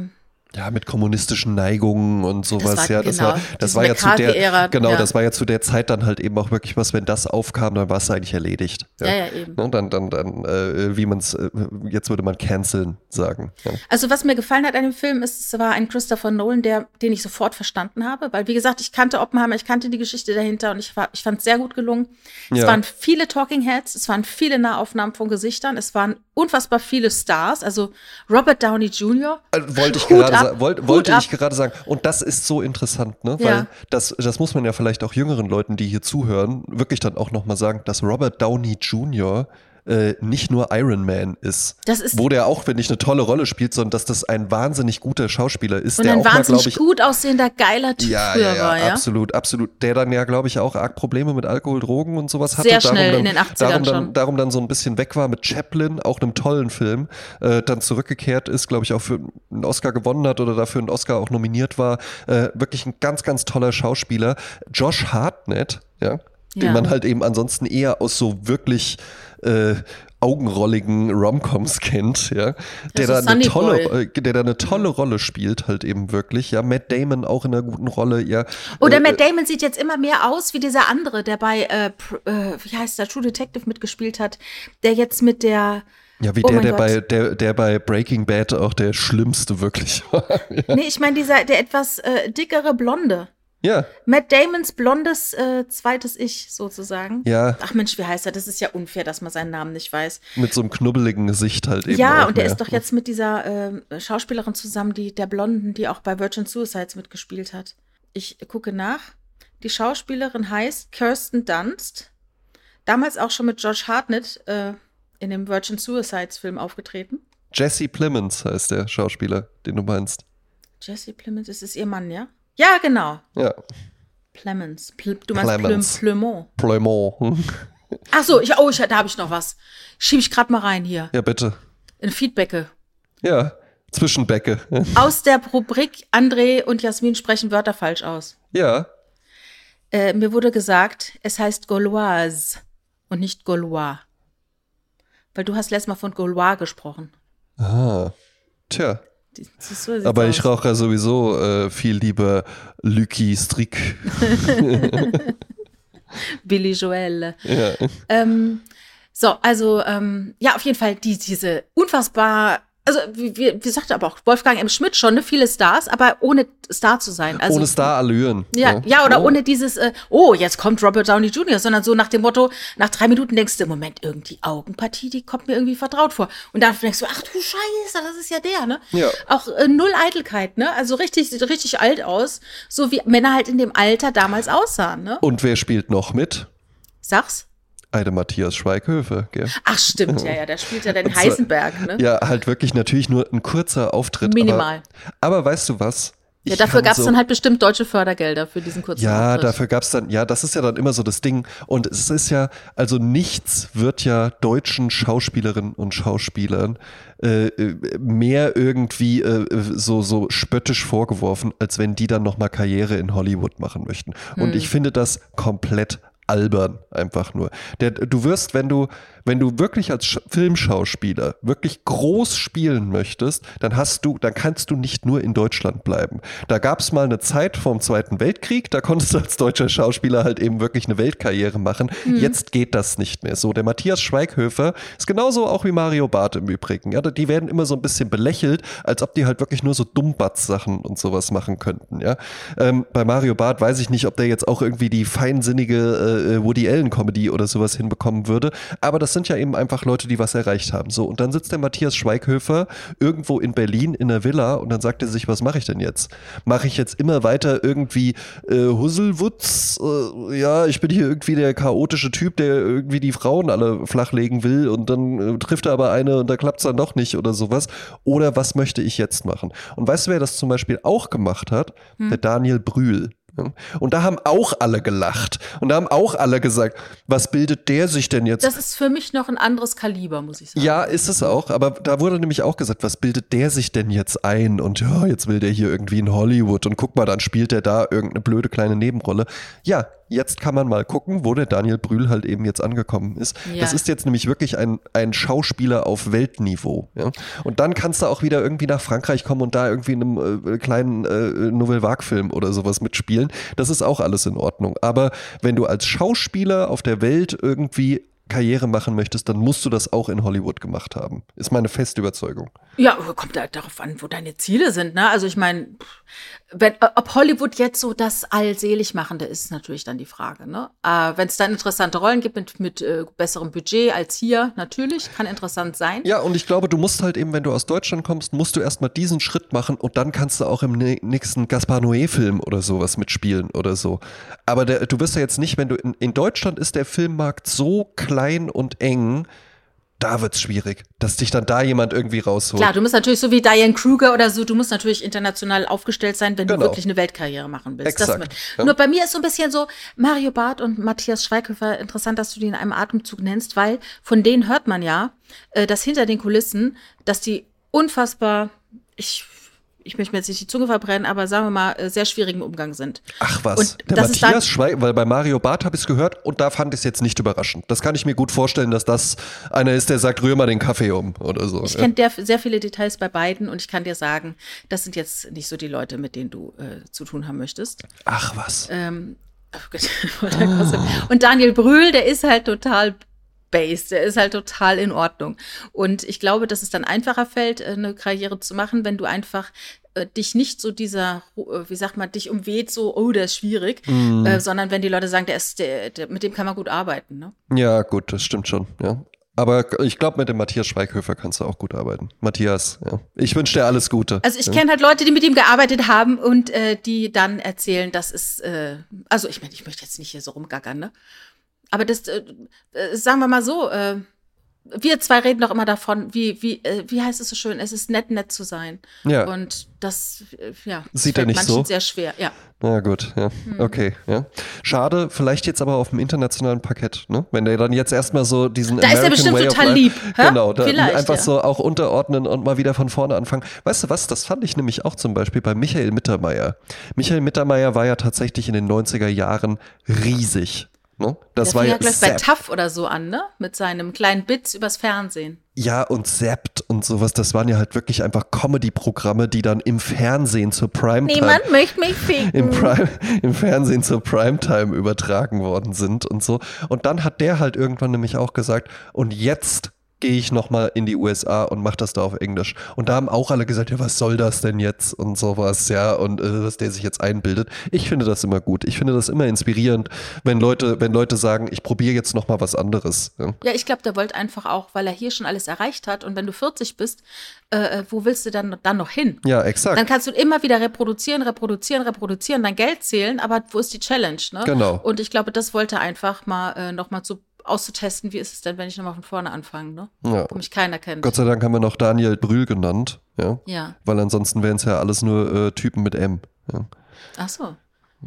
ja, mit kommunistischen Neigungen und sowas. Das war, ja, das genau, war, das war ja zu der, genau, ja. das war ja zu der Zeit dann halt eben auch wirklich was, wenn das aufkam, dann war es eigentlich erledigt. Ja, ja, ja eben. Und ne, dann, dann, dann, äh, wie man es, äh, jetzt würde man canceln sagen. Ja. Also was mir gefallen hat an dem Film ist, es war ein Christopher Nolan, der, den ich sofort verstanden habe, weil wie gesagt, ich kannte Oppenheimer, ich kannte die Geschichte dahinter und ich war, ich fand es sehr gut gelungen. Es waren viele Talking Heads, es waren viele Nahaufnahmen von Gesichtern, es waren unfassbar viele Stars, also Robert Downey Jr. Äh, wollte ich gerade sagen wollt, wollte ich gerade sagen. Und das ist so interessant, ne? Weil ja. das, das muss man ja vielleicht auch jüngeren Leuten, die hier zuhören, wirklich dann auch nochmal sagen, dass Robert Downey Jr. äh, nicht nur Iron Man ist. Das ist- Wo der auch, finde ich, eine tolle Rolle spielt, sondern dass das ein wahnsinnig guter Schauspieler ist, Und der ein auch mal, wahnsinnig ich, gut aussehender, geiler Typ ja, ja, ja, war, ja? absolut, absolut. Der dann ja, glaube ich, auch arg Probleme mit Alkohol, Drogen und sowas hatte. Sehr schnell darum in dann, den 80ern darum dann, schon. Darum dann so ein bisschen weg war mit Chaplin, auch einem tollen Film, äh, dann zurückgekehrt ist, glaube ich, auch für einen Oscar gewonnen hat oder dafür einen Oscar auch nominiert war. Äh, wirklich ein ganz, ganz toller Schauspieler. Josh Hartnett, ja, den Ja. man halt eben ansonsten eher aus so wirklich äh, augenrolligen Romcoms kennt, ja, der da eine tolle, äh, der da eine tolle Rolle spielt, halt eben wirklich, ja, Matt Damon auch in einer guten Rolle, ja. Oder äh, Matt Damon sieht jetzt immer mehr aus wie dieser andere, der bei, äh, äh, wie heißt der, True Detective mitgespielt hat, der jetzt mit der, Ja, wie Oh der, der Gott. bei, der, der bei Breaking Bad auch der schlimmste wirklich war. nee, ich meine dieser, der etwas äh, dickere Blonde. Ja, Matt Damons blondes äh, zweites Ich sozusagen. ja, Ach Mensch, wie heißt er? Das ist ja unfair, dass man seinen Namen nicht weiß. mit so einem knubbeligen Gesicht halt eben. ja, und der mehr. ist doch jetzt mit dieser ähm, Schauspielerin zusammen, die der Blonden, die auch bei Virgin Suicides mitgespielt hat. Ich gucke nach. Die Schauspielerin heißt Kirsten Dunst. Damals auch schon mit Josh Hartnett äh, in dem Virgin Suicides Film aufgetreten. Jesse Plemons heißt der Schauspieler, den du meinst. Jesse Plemons, ist es ihr Mann, ja? Ja, genau. Ja, Plemons. Ple du meinst Plem Plemons. Plemont. Hm. Ach so, ich, oh, ich, da habe ich noch was. Schieb ich gerade mal rein hier. Ja, bitte. In Feedbacke. Ja, Zwischenbecke. Aus der Rubrik André und Jasmin sprechen Wörter falsch aus. Ja, Äh, mir wurde gesagt, es heißt Gauloise und nicht Gaulois. Weil du hast letztes Mal von Gaulois gesprochen. ah, tja. Aber ich rauche ja sowieso äh, viel lieber Lucky Strick. Billy Joel. Ja. Ähm, so, also, ähm, ja, auf jeden Fall die, diese unfassbar, also, wie, wie, wie sagte aber auch Wolfgang M. Schmidt schon, ne, viele Stars, aber ohne Star zu sein. Also, Ohne Star-Allüren. Ja, ja, oder Oh. ohne dieses, äh, oh, jetzt kommt Robert Downey Jr., sondern so nach dem Motto, nach drei Minuten denkst du, Moment, irgendwie Augenpartie, die kommt mir irgendwie vertraut vor. Und dann denkst du, ach du Scheiße, das ist ja der, ne? Ja. Auch äh, null Eitelkeit, ne? Also richtig, sieht richtig alt aus, so wie Männer halt in dem Alter damals aussahen, ne? Und wer spielt noch mit? Sag's. Eine Matthias Schweighöfer, gell? Ach, stimmt, ja, ja, der spielt ja den Heisenberg, ne? Ja, halt wirklich natürlich nur ein kurzer Auftritt. Minimal. Aber, aber weißt du was? Ja, Ich dafür kann gab's so- dann halt bestimmt deutsche Fördergelder für diesen kurzen Ja, Auftritt. dafür gab's dann, ja, das ist ja dann immer so das Ding. Und es ist ja, also nichts wird ja deutschen Schauspielerinnen und Schauspielern äh, äh, mehr irgendwie äh, so, so spöttisch vorgeworfen, als wenn die dann nochmal Karriere in Hollywood machen möchten. Und Hm. ich finde das komplett albern, einfach nur. Der, du wirst, wenn du, wenn du wirklich als Sch Filmschauspieler wirklich groß spielen möchtest, dann hast du, dann kannst du nicht nur in Deutschland bleiben. Da gab es mal eine Zeit vom Zweiten Weltkrieg, da konntest du als deutscher Schauspieler halt eben wirklich eine Weltkarriere machen. Jetzt geht das nicht mehr so. Der Matthias Schweighöfer ist genauso auch wie Mario Barth im Übrigen. Ja, die werden immer so ein bisschen belächelt, als ob die halt wirklich nur so Dummbatz-Sachen und sowas machen könnten. Ja, ähm, bei Mario Barth weiß ich nicht, ob der jetzt auch irgendwie die feinsinnige äh, Woody Allen Comedy oder sowas hinbekommen würde. Aber das sind ja eben einfach Leute, die was erreicht haben. So und dann sitzt der Matthias Schweighöfer irgendwo in Berlin in einer Villa und dann sagt er sich, was mache ich denn jetzt? Mache ich jetzt immer weiter irgendwie äh, Husselwutz? Äh, ja, ich bin hier irgendwie der chaotische Typ, der irgendwie die Frauen alle flachlegen will und dann äh, trifft er aber eine und da klappt es dann doch nicht oder sowas. Oder was möchte ich jetzt machen? Und weißt du, wer das zum Beispiel auch gemacht hat? Der Daniel Brühl. Und da haben auch alle gelacht. Und da haben auch alle gesagt, was bildet der sich denn jetzt? Das ist für mich noch ein anderes Kaliber, muss ich sagen. Ja, ist es auch, aber da wurde nämlich auch gesagt, was bildet der sich denn jetzt ein? Und ja, jetzt will der hier irgendwie in Hollywood und guck mal, dann spielt er da irgendeine blöde kleine Nebenrolle. Ja, jetzt kann man mal gucken, wo der Daniel Brühl halt eben jetzt angekommen ist. Ja. Das ist jetzt nämlich wirklich ein, ein Schauspieler auf Weltniveau. Ja? Und dann kannst du auch wieder irgendwie nach Frankreich kommen und da irgendwie in einem äh, kleinen äh, Nouvelle Vague-Film oder sowas mitspielen. Das ist auch alles in Ordnung. Aber wenn du als Schauspieler auf der Welt irgendwie Karriere machen möchtest, dann musst du das auch in Hollywood gemacht haben. Ist meine feste Überzeugung. Ja, kommt halt darauf an, wo deine Ziele sind, ne? Also ich meine, äh, ob Hollywood jetzt so das Allseligmachende ist, ist natürlich dann die Frage, ne? Äh, wenn es dann interessante Rollen gibt mit, mit äh, besserem Budget als hier, natürlich, kann interessant sein. Ja, und ich glaube, du musst halt eben, wenn du aus Deutschland kommst, musst du erstmal diesen Schritt machen und dann kannst du auch im nä- nächsten Gaspar Noé-Film oder sowas mitspielen oder so. Aber der, du wirst ja jetzt nicht, wenn du in, in Deutschland ist der Filmmarkt so klein und eng, da wird's schwierig, dass dich dann da jemand irgendwie rausholt. Klar, du musst natürlich so wie Diane Kruger oder so, du musst natürlich international aufgestellt sein, wenn Genau. du wirklich eine Weltkarriere machen willst. Das Exakt, ja. Nur bei mir ist so ein bisschen so, Mario Barth und Matthias Schweighöfer, interessant, dass du die in einem Atemzug nennst, weil von denen hört man ja, äh, dass hinter den Kulissen, dass die unfassbar, ich, ich möchte mir jetzt nicht die Zunge verbrennen, aber sagen wir mal, äh, sehr schwierigen Umgang sind. Ach was, Und der das ist Matthias Schweig, weil bei Mario Barth habe ich es gehört und da fand ich es jetzt nicht überraschend. Das kann ich mir gut vorstellen, dass das einer ist, der sagt, rühr mal den Kaffee um oder so. Ich ja. kenne sehr viele Details bei beiden und ich kann dir sagen, das sind jetzt nicht so die Leute, mit denen du äh, zu tun haben möchtest. Ach was. Ähm, oh Gott. Und Daniel Brühl, der ist halt total based, der ist halt total in Ordnung. Und ich glaube, dass es dann einfacher fällt, äh, eine Karriere zu machen, wenn du einfach äh, dich nicht so dieser, äh, wie sagt man, dich umweht, so, oh, der ist schwierig, Mhm. äh, sondern wenn die Leute sagen, der ist, der, der, mit dem kann man gut arbeiten. Ne? Ja, gut, das stimmt schon, ja. Aber ich glaube, mit dem Matthias Schweighöfer kannst du auch gut arbeiten. Matthias, ja. Ich wünsche dir alles Gute. Also ich kenne halt Leute, die mit ihm gearbeitet haben und äh, die dann erzählen, das ist, äh, also ich meine, ich möchte jetzt nicht hier so rumgackern, ne? Aber das, äh, äh, sagen wir mal so, äh, wir zwei reden doch immer davon, wie, wie, äh, wie heißt es so schön, es ist nett, nett zu sein. Ja. Und das, äh, ja, das Sieht er nicht manchen so? sehr schwer, ja. Na gut, ja. Hm. Okay, ja. Schade, vielleicht jetzt aber auf dem internationalen Parkett, ne? Wenn der dann jetzt erstmal so diesen Da ist er American bestimmt total lieb, hä? Genau, da Vielleicht, einfach ja. so auch unterordnen und mal wieder von vorne anfangen. Weißt du was, das fand ich nämlich auch zum Beispiel bei Michael Mittermeier. Michael Mittermeier war ja tatsächlich in den 90er Jahren riesig. Ne? Das Der war fing ja gleich bei Zapp. TAF oder so an, ne? Mit seinem kleinen Bits übers Fernsehen. Ja, und Zapped und sowas, das waren ja halt wirklich einfach Comedy-Programme, die dann im Fernsehen zur Primetime Niemand möchte mich ficken. im, Prime, im Fernsehen zur Primetime übertragen worden sind und so. Und dann hat der halt irgendwann nämlich auch gesagt, und jetzt gehe ich nochmal in die USA und mache das da auf Englisch. Und da haben auch alle gesagt, ja, was soll das denn jetzt und sowas, ja, und äh, was der sich jetzt einbildet. Ich finde das immer gut. Ich finde das immer inspirierend, wenn Leute, wenn Leute sagen, ich probiere jetzt nochmal was anderes. Ja. Ja, ich glaube, der wollte einfach auch, weil er hier schon alles erreicht hat und wenn du 40 bist, äh, äh, wo willst du dann, dann noch hin? Ja, exakt. Dann kannst du immer wieder reproduzieren, reproduzieren, reproduzieren, dein Geld zählen, aber wo ist die Challenge? Ne? Genau. Und ich glaube, das wollte er einfach mal äh, nochmal zu auszutesten, wie ist es denn, wenn ich nochmal von vorne anfange, ne? Ja. Wo mich keiner kennt. Gott sei Dank haben wir noch Daniel Brühl genannt, ja. ja. Weil ansonsten wären es ja alles nur äh, Typen mit M. Ja. Ach so.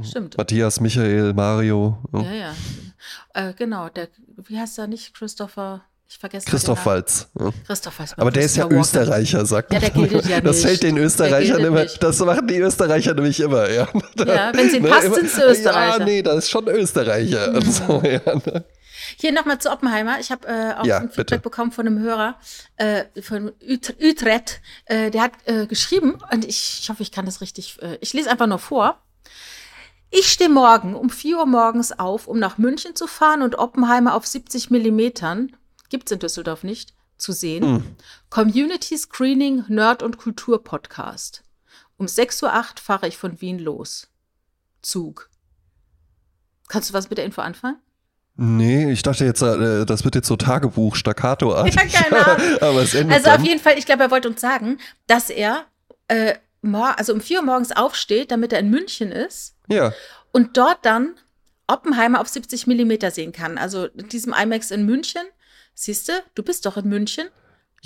Stimmt. Matthias, Michael, Mario. Ja. Ja, ja. Äh, genau, der, wie heißt er nicht? Christopher, ich vergesse Christoph. Walz. Ja. Christoph Waltz. Aber der ist ja Walker. Österreicher, sagt Ja, man. der gilt ja Das nicht. fällt den Österreichern immer, nicht. das machen die Österreicher nämlich immer, ja. Ja, wenn sie Ne, passt, sind sie Österreicher. Mhm. Ja, nee, das ist schon Österreicher. Und so, ja, ne. Hier nochmal zu Oppenheimer. Ich habe äh, auch Ja, ein Feedback bitte. bekommen von einem Hörer äh, von Ut Utrecht. Äh, der hat äh, geschrieben, und ich, ich hoffe, ich kann das richtig, äh, ich lese einfach nur vor. Ich stehe morgen um 4 Uhr morgens auf, um nach München zu fahren und Oppenheimer auf 70 Millimetern, gibt's in Düsseldorf nicht, zu sehen. Hm. Community Screening Nerd und Kultur Podcast. Um 6.08 Uhr fahre ich von Wien los. Zug. Kannst du was mit der Info anfangen? Nee, ich dachte jetzt, äh, das wird jetzt so Tagebuch, staccato Ja, keine Ahnung. Aber es endet Also dann. auf jeden Fall, ich glaube, er wollte uns sagen, dass er äh, also um 4 Uhr morgens aufsteht, damit er in München ist Ja, und dort dann Oppenheimer auf 70 Millimeter sehen kann. Also in diesem IMAX in München. Siehst du, du bist doch in München.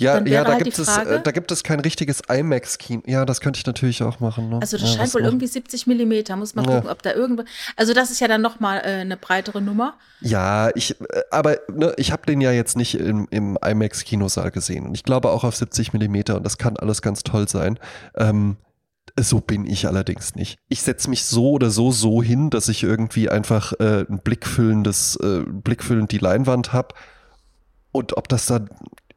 Ja, Dann ja da, halt gibt die es, Frage- äh, da gibt es kein richtiges IMAX-Kino. Ja, das könnte ich natürlich auch machen. Ne? Also das ja, scheint was wohl irgendwie 70 Millimeter. Muss man Ja. gucken, ob da irgendwo. Also das ist ja dann noch mal äh, eine breitere Nummer. Ja, ich, äh, aber ne, ich habe den ja jetzt nicht im, im IMAX-Kinosaal gesehen. Und ich glaube auch auf 70 Millimeter und das kann alles ganz toll sein. Ähm, so bin ich allerdings nicht. Ich setze mich so oder so so hin, dass ich irgendwie einfach äh, ein blickfüllendes, äh, blickfüllend die Leinwand habe. Und ob das dann,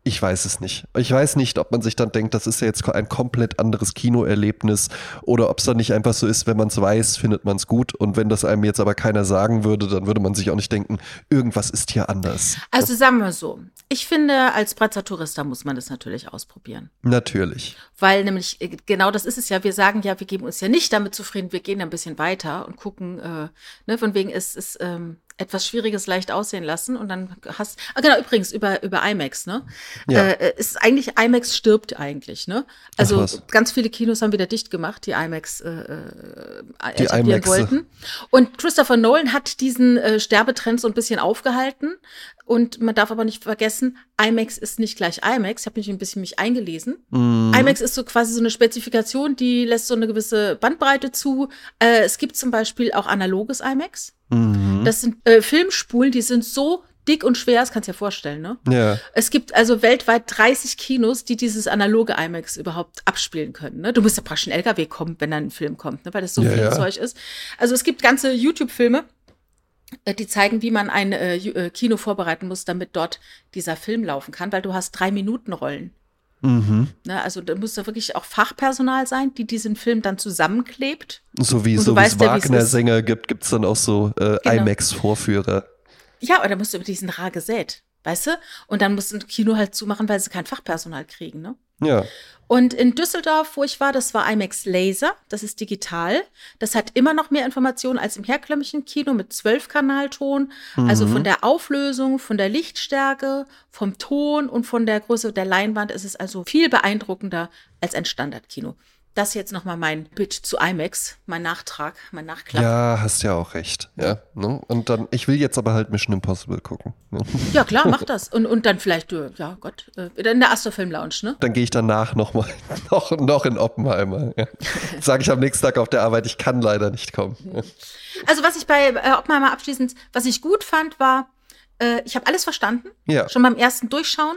ich weiß es nicht. Ich weiß nicht, ob man sich dann denkt, das ist ja jetzt ein komplett anderes Kinoerlebnis oder ob es dann nicht einfach so ist, wenn man es weiß, findet man es gut. Und wenn das einem jetzt aber keiner sagen würde, dann würde man sich auch nicht denken, irgendwas ist hier anders. Also sagen wir so. Ich finde, als Bratzer Tourista muss man das natürlich ausprobieren. Natürlich. Weil nämlich, äh, genau das ist es ja, wir sagen ja, wir geben uns ja nicht damit zufrieden, wir gehen ein bisschen weiter und gucken, äh, ne, von wegen ist es ähm, etwas Schwieriges leicht aussehen lassen und dann hast, ah genau, übrigens über, über IMAX, ne? Ja. Äh, ist eigentlich, IMAX stirbt eigentlich, ne? Also ganz viele Kinos haben wieder dicht gemacht, die IMAX äh, äh, Die IMAXe. wollten. Und Christopher Nolan hat diesen äh, Sterbetrend so ein bisschen aufgehalten Und man darf aber nicht vergessen, IMAX ist nicht gleich IMAX. Ich habe mich ein bisschen mich eingelesen. Mhm. IMAX ist so quasi so eine Spezifikation, die lässt so eine gewisse Bandbreite zu. Äh, es gibt zum Beispiel auch analoges IMAX. Mhm. Das sind äh, Filmspulen, die sind so dick und schwer, das kannst du dir vorstellen, ne? Ja. Es gibt also weltweit 30 Kinos, die dieses analoge IMAX überhaupt abspielen können. Ne? Du musst ja praktisch in LKW kommen, wenn dann ein Film kommt, ne? weil das so Ja, viel ja. Zeug ist. Also es gibt ganze YouTube-Filme, die zeigen, wie man ein äh, äh, Kino vorbereiten muss, damit dort dieser Film laufen kann, weil du hast drei Minuten Rollen. Mhm. Ne? Also da muss da wirklich auch Fachpersonal sein, die diesen Film dann zusammenklebt. So wie, so wie es. Wagner-Sänger gibt, gibt es dann auch so äh, Genau. IMAX-Vorführer. Ja, oder musst du über diesen rar gesät, weißt du? Und dann musst du ein Kino halt zumachen, weil sie kein Fachpersonal kriegen, ne? Ja. Und in Düsseldorf, wo ich war, das war IMAX Laser, das ist digital. Das hat immer noch mehr Informationen als im herkömmlichen Kino mit 12-Kanalton. Also Mhm. von der Auflösung, von der Lichtstärke, vom Ton und von der Größe der Leinwand ist es also viel beeindruckender als ein Standardkino. Das jetzt nochmal mein Pitch zu IMAX, mein Nachtrag, mein Nachklapp. Ja. Ja, hast ja auch recht. Ja. Ne? Und dann, ich will jetzt aber halt Mission Impossible gucken. Ne? klar, mach das. Und, und dann vielleicht, äh, ja Gott, äh, in der Astrofilm Lounge, ne? Dann gehe ich danach noch mal noch, noch in Oppenheimer. Ja. Sage ich am nächsten Tag auf der Arbeit, ich kann leider nicht kommen. Ja. Also was ich bei äh, Oppenheimer abschließend, was ich gut fand, war, äh, ich habe alles verstanden. Ja. Schon beim ersten Durchschauen.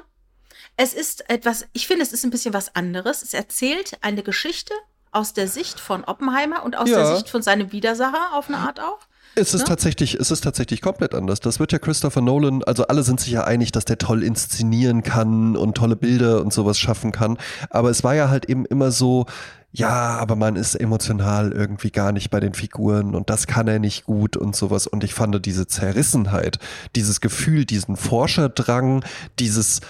Es ist etwas, ich finde, es ist ein bisschen was anderes. Es erzählt eine Geschichte aus der Sicht von Oppenheimer und aus Ja. der Sicht von seinem Widersacher auf eine Art auch. Es ist Ne? tatsächlich, es ist tatsächlich komplett anders. Das wird ja Christopher Nolan, also alle sind sich ja einig, dass der toll inszenieren kann und tolle Bilder und sowas schaffen kann. Aber es war ja halt eben immer so, ja, aber man ist emotional irgendwie gar nicht bei den Figuren und das kann er nicht gut und sowas. Und ich fand diese Zerrissenheit, dieses Gefühl, diesen Forscherdrang, dieses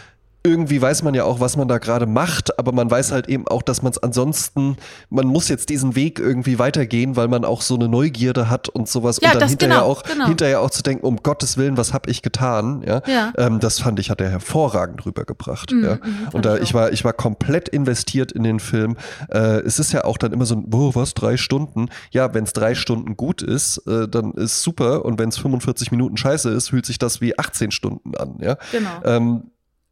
irgendwie weiß man ja auch, was man da gerade macht, aber man weiß halt eben auch, dass man es ansonsten, man muss jetzt diesen Weg irgendwie weitergehen, weil man auch so eine Neugierde hat und sowas Ja, und dann hinterher genau, auch genau. hinterher auch zu denken, um Gottes Willen, was habe ich getan? Ja, Ja. Ähm, das fand ich hat er hervorragend rübergebracht. Mhm, ja. mhm, und da ich war ich war komplett investiert in den Film. Äh, es ist ja auch dann immer so ein, oh, was drei Stunden? Ja, wenn es drei Stunden gut ist, äh, dann ist super und wenn es 45 Minuten Scheiße ist, fühlt sich das wie 18 Stunden an. Ja. Genau. Ähm,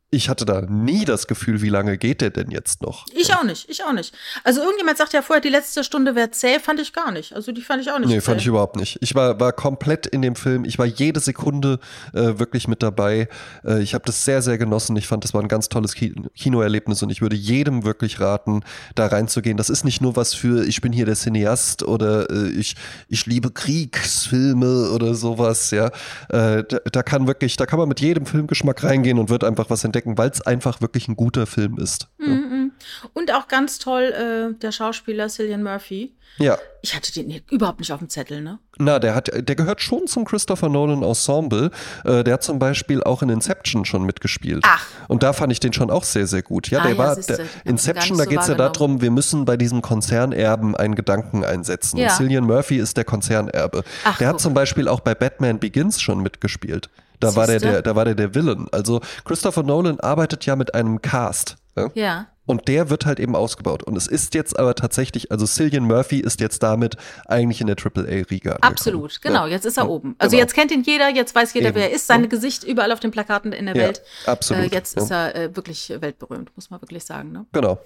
ich hatte da nie das Gefühl, wie lange geht der denn jetzt noch? Ich auch nicht, ich auch nicht. Also irgendjemand sagt ja vorher, die letzte Stunde wäre zäh, fand ich gar nicht. Also die fand ich auch nicht Nee, zäh. fand ich überhaupt nicht. Ich war, war komplett in dem Film. Ich war jede Sekunde äh, wirklich mit dabei. Äh, ich habe das sehr, sehr genossen. Ich fand, das war ein ganz tolles Ki Kinoerlebnis und ich würde jedem wirklich raten, da reinzugehen. Das ist nicht nur was für, ich bin hier der Cineast oder äh, ich, ich liebe Kriegsfilme oder sowas, ja. Äh, da, da kann wirklich, da kann man mit jedem Filmgeschmack reingehen und wird einfach was entdecken, weil es einfach wirklich ein guter Film ist. Mhm. Und auch ganz toll äh, der Schauspieler Cillian Murphy. Ja. Ich hatte den überhaupt nicht auf dem Zettel, ne? Na, der hat, der gehört schon zum Christopher Nolan Ensemble. Äh, der hat zum Beispiel auch in Inception schon mitgespielt. Ach. Und da fand ich den schon auch sehr, sehr gut. Ja, Ah, der ja, war, der, Inception, da so geht es ja darum, wir müssen bei diesem Konzernerben einen Gedanken einsetzen. Ja. Und Cillian Murphy ist der Konzernerbe. Ach, der hat guck. zum Beispiel auch bei Batman Begins schon mitgespielt. Da war, der, der, da war der der Villain. Also Christopher Nolan arbeitet ja mit einem Cast. Ja? Ja. Und der wird halt eben ausgebaut. Und es ist jetzt aber tatsächlich, also Cillian Murphy ist jetzt damit eigentlich in der AAA-Riga. Absolut, genau. Ja. Jetzt ist er Ja, oben. Also genau. jetzt kennt ihn jeder, jetzt weiß jeder, Eben. wer er ist. Sein Gesicht überall auf den Plakaten in der Welt. absolut, Äh, jetzt ist er äh, wirklich weltberühmt, muss man wirklich sagen. Ne? Genau.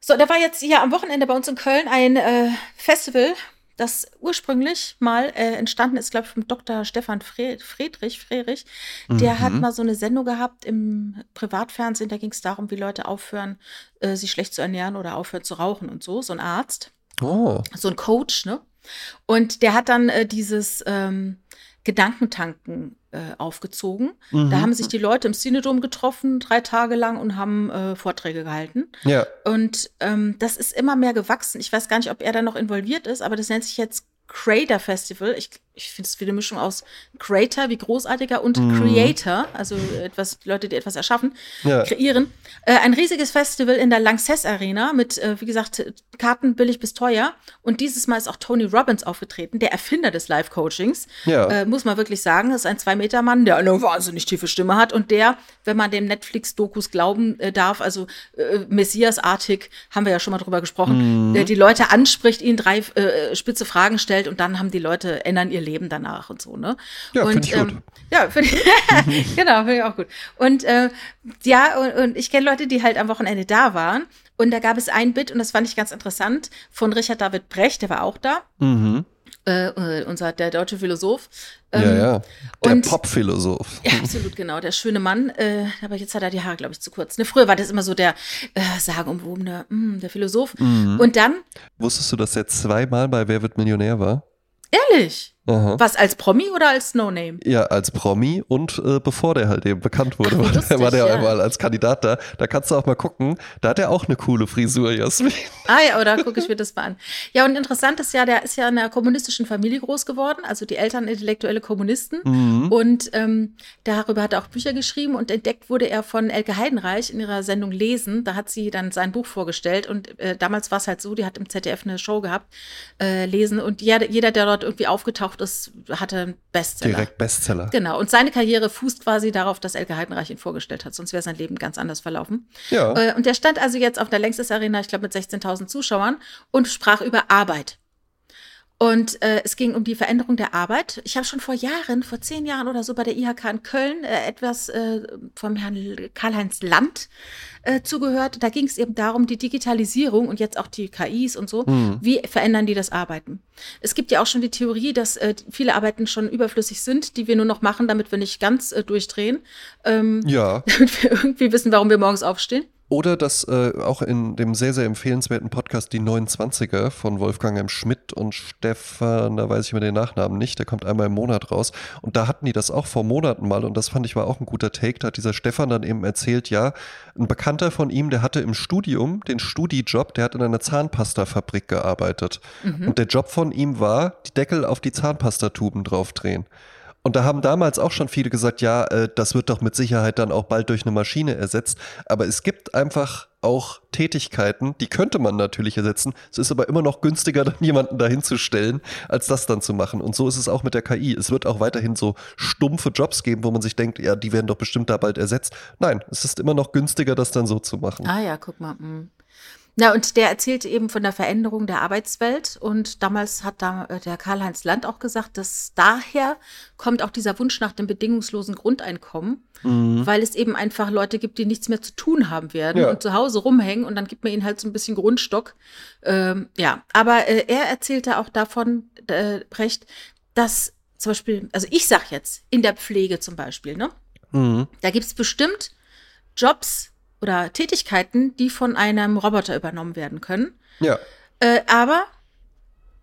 So, da war jetzt hier am Wochenende bei uns in Köln ein äh, Festival, das ursprünglich mal äh, entstanden ist, glaube ich, vom Dr. Stefan Fre Friedrich. Friedrich. Der hat mal so eine Sendung gehabt im Privatfernsehen, da ging es darum, wie Leute aufhören, äh, sich schlecht zu ernähren oder aufhören zu rauchen und so. So ein Arzt Oh. so ein Coach, ne? Und der hat dann äh, dieses ähm, Gedankentanken äh, aufgezogen. Mhm. Da haben sich die Leute im Cinedom getroffen, drei Tage lang und haben äh, Vorträge gehalten. Ja. Und ähm, das ist immer mehr gewachsen. Ich weiß gar nicht, ob er da noch involviert ist, aber das nennt sich jetzt Creator Festival. Ich, ich finde es wie eine Mischung aus Creator, wie großartiger, und Mhm. Creator, also etwas, Leute, die etwas erschaffen, Ja. kreieren. Äh, ein riesiges Festival in der Lanxess Arena mit, äh, wie gesagt, Karten billig bis teuer. Und dieses Mal ist auch Tony Robbins aufgetreten, der Erfinder des Live-Coachings. Ja. Äh, muss man wirklich sagen, das ist ein Zwei-Meter-Mann, der eine wahnsinnig tiefe Stimme hat und der, wenn man dem Netflix-Dokus glauben äh, darf, also äh, Messias-artig, haben wir ja schon mal drüber gesprochen, Mhm. der die Leute anspricht, ihnen drei äh, spitze Fragen stellt und dann haben die Leute, ändern ihr leben danach und so, ne? Ja, finde ich gut. Ähm, ja, finde ich, genau, finde ich auch gut. Und äh, ja, und, und ich kenne Leute, die halt am Wochenende da waren. Und da gab es ein Bit, und das fand ich ganz interessant, von Richard David Brecht, der war auch da. Mhm. Äh, äh, unser, der deutsche Philosoph. ja, Ähm, ja. Der und- Pop-Philosoph. Ja, absolut, genau. Der schöne Mann. Äh, aber jetzt hat er die Haare, glaube ich, zu kurz. Ne, früher war das immer so der äh, sagenumwobene, mm, der Philosoph. Mhm. Und dann, Wusstest du, dass er zweimal bei Wer wird Millionär war? ehrlich, Aha. was als Promi oder als No-Name? Ja, als Promi und äh, bevor der halt eben bekannt wurde, Ach, lustig, war der ja. einmal als Kandidat da. Da kannst du auch mal gucken. Da hat er auch eine coole Frisur, Jasmin. Ah ja, oder gucke ich mir das mal an. Ja, und interessant ist ja, der ist ja in einer kommunistischen Familie groß geworden, also die Eltern intellektuelle Kommunisten. Mhm. Und ähm, darüber hat er auch Bücher geschrieben und entdeckt wurde er von Elke Heidenreich in ihrer Sendung Lesen. Da hat sie dann sein Buch vorgestellt und äh, damals war es halt so, die hat im ZDF eine Show gehabt, äh, Lesen und jeder, jeder, der dort irgendwie aufgetaucht ist, hatte einen Bestseller. Direkt Bestseller. Genau, und seine Karriere fußt quasi darauf, dass Elke Heidenreich ihn vorgestellt hat, sonst wäre sein Leben ganz anders verlaufen. Ja. Äh, und der stand also jetzt auf der Längstes Arena, ich glaube mit 16.000 Zuschauern und sprach über Arbeit. Und äh, es ging um die Veränderung der Arbeit. Ich habe schon vor Jahren, vor zehn Jahren oder so bei der IHK in Köln äh, etwas äh, vom Herrn Karl-Heinz Land äh, zugehört. Da ging es eben darum, die Digitalisierung und jetzt auch die KIs und so, Hm. wie verändern die das Arbeiten? Es gibt ja auch schon die Theorie, dass äh, viele Arbeiten schon überflüssig sind, die wir nur noch machen, damit wir nicht ganz äh, durchdrehen, ähm, Ja. damit wir irgendwie wissen, warum wir morgens aufstehen. Oder das äh, auch in dem sehr, sehr empfehlenswerten Podcast Die 29er von Wolfgang M. Schmidt und Stefan, da weiß ich mir den Nachnamen nicht, der kommt einmal im Monat raus. Und da hatten die das auch vor Monaten mal und das fand ich war auch ein guter Take. Da hat dieser Stefan dann eben erzählt, ja, ein Bekannter von ihm, der hatte im Studium den Studijob, der hat in einer Zahnpastafabrik gearbeitet. Und der Job von ihm war, die Deckel auf die Zahnpastatuben draufdrehen. Und da haben damals auch schon viele gesagt, ja, äh, das wird doch mit Sicherheit dann auch bald durch eine Maschine ersetzt. Aber es gibt einfach auch Tätigkeiten, die könnte man natürlich ersetzen. Es ist aber immer noch günstiger, dann jemanden dahin zu stellen, als das dann zu machen. Und so ist es auch mit der KI. Es wird auch weiterhin so stumpfe Jobs geben, wo man sich denkt, ja, die werden doch bestimmt da bald ersetzt. Nein, es ist immer noch günstiger, das dann so zu machen. Ah ja, guck mal. mm. Na, und der erzählte eben von der Veränderung der Arbeitswelt. Und damals hat da äh, der Karl-Heinz Land auch gesagt, dass daher kommt auch dieser Wunsch nach dem bedingungslosen Grundeinkommen, weil es eben einfach Leute gibt, die nichts mehr zu tun haben werden Ja. und zu Hause rumhängen und dann gibt man ihnen halt so ein bisschen Grundstock. Ähm, ja, aber äh, er erzählte auch davon, äh, Brecht, dass zum Beispiel, also ich sag jetzt, in der Pflege zum Beispiel, ne? Mhm. Da gibt es bestimmt Jobs oder Tätigkeiten, die von einem Roboter übernommen werden können. Ja. Äh, aber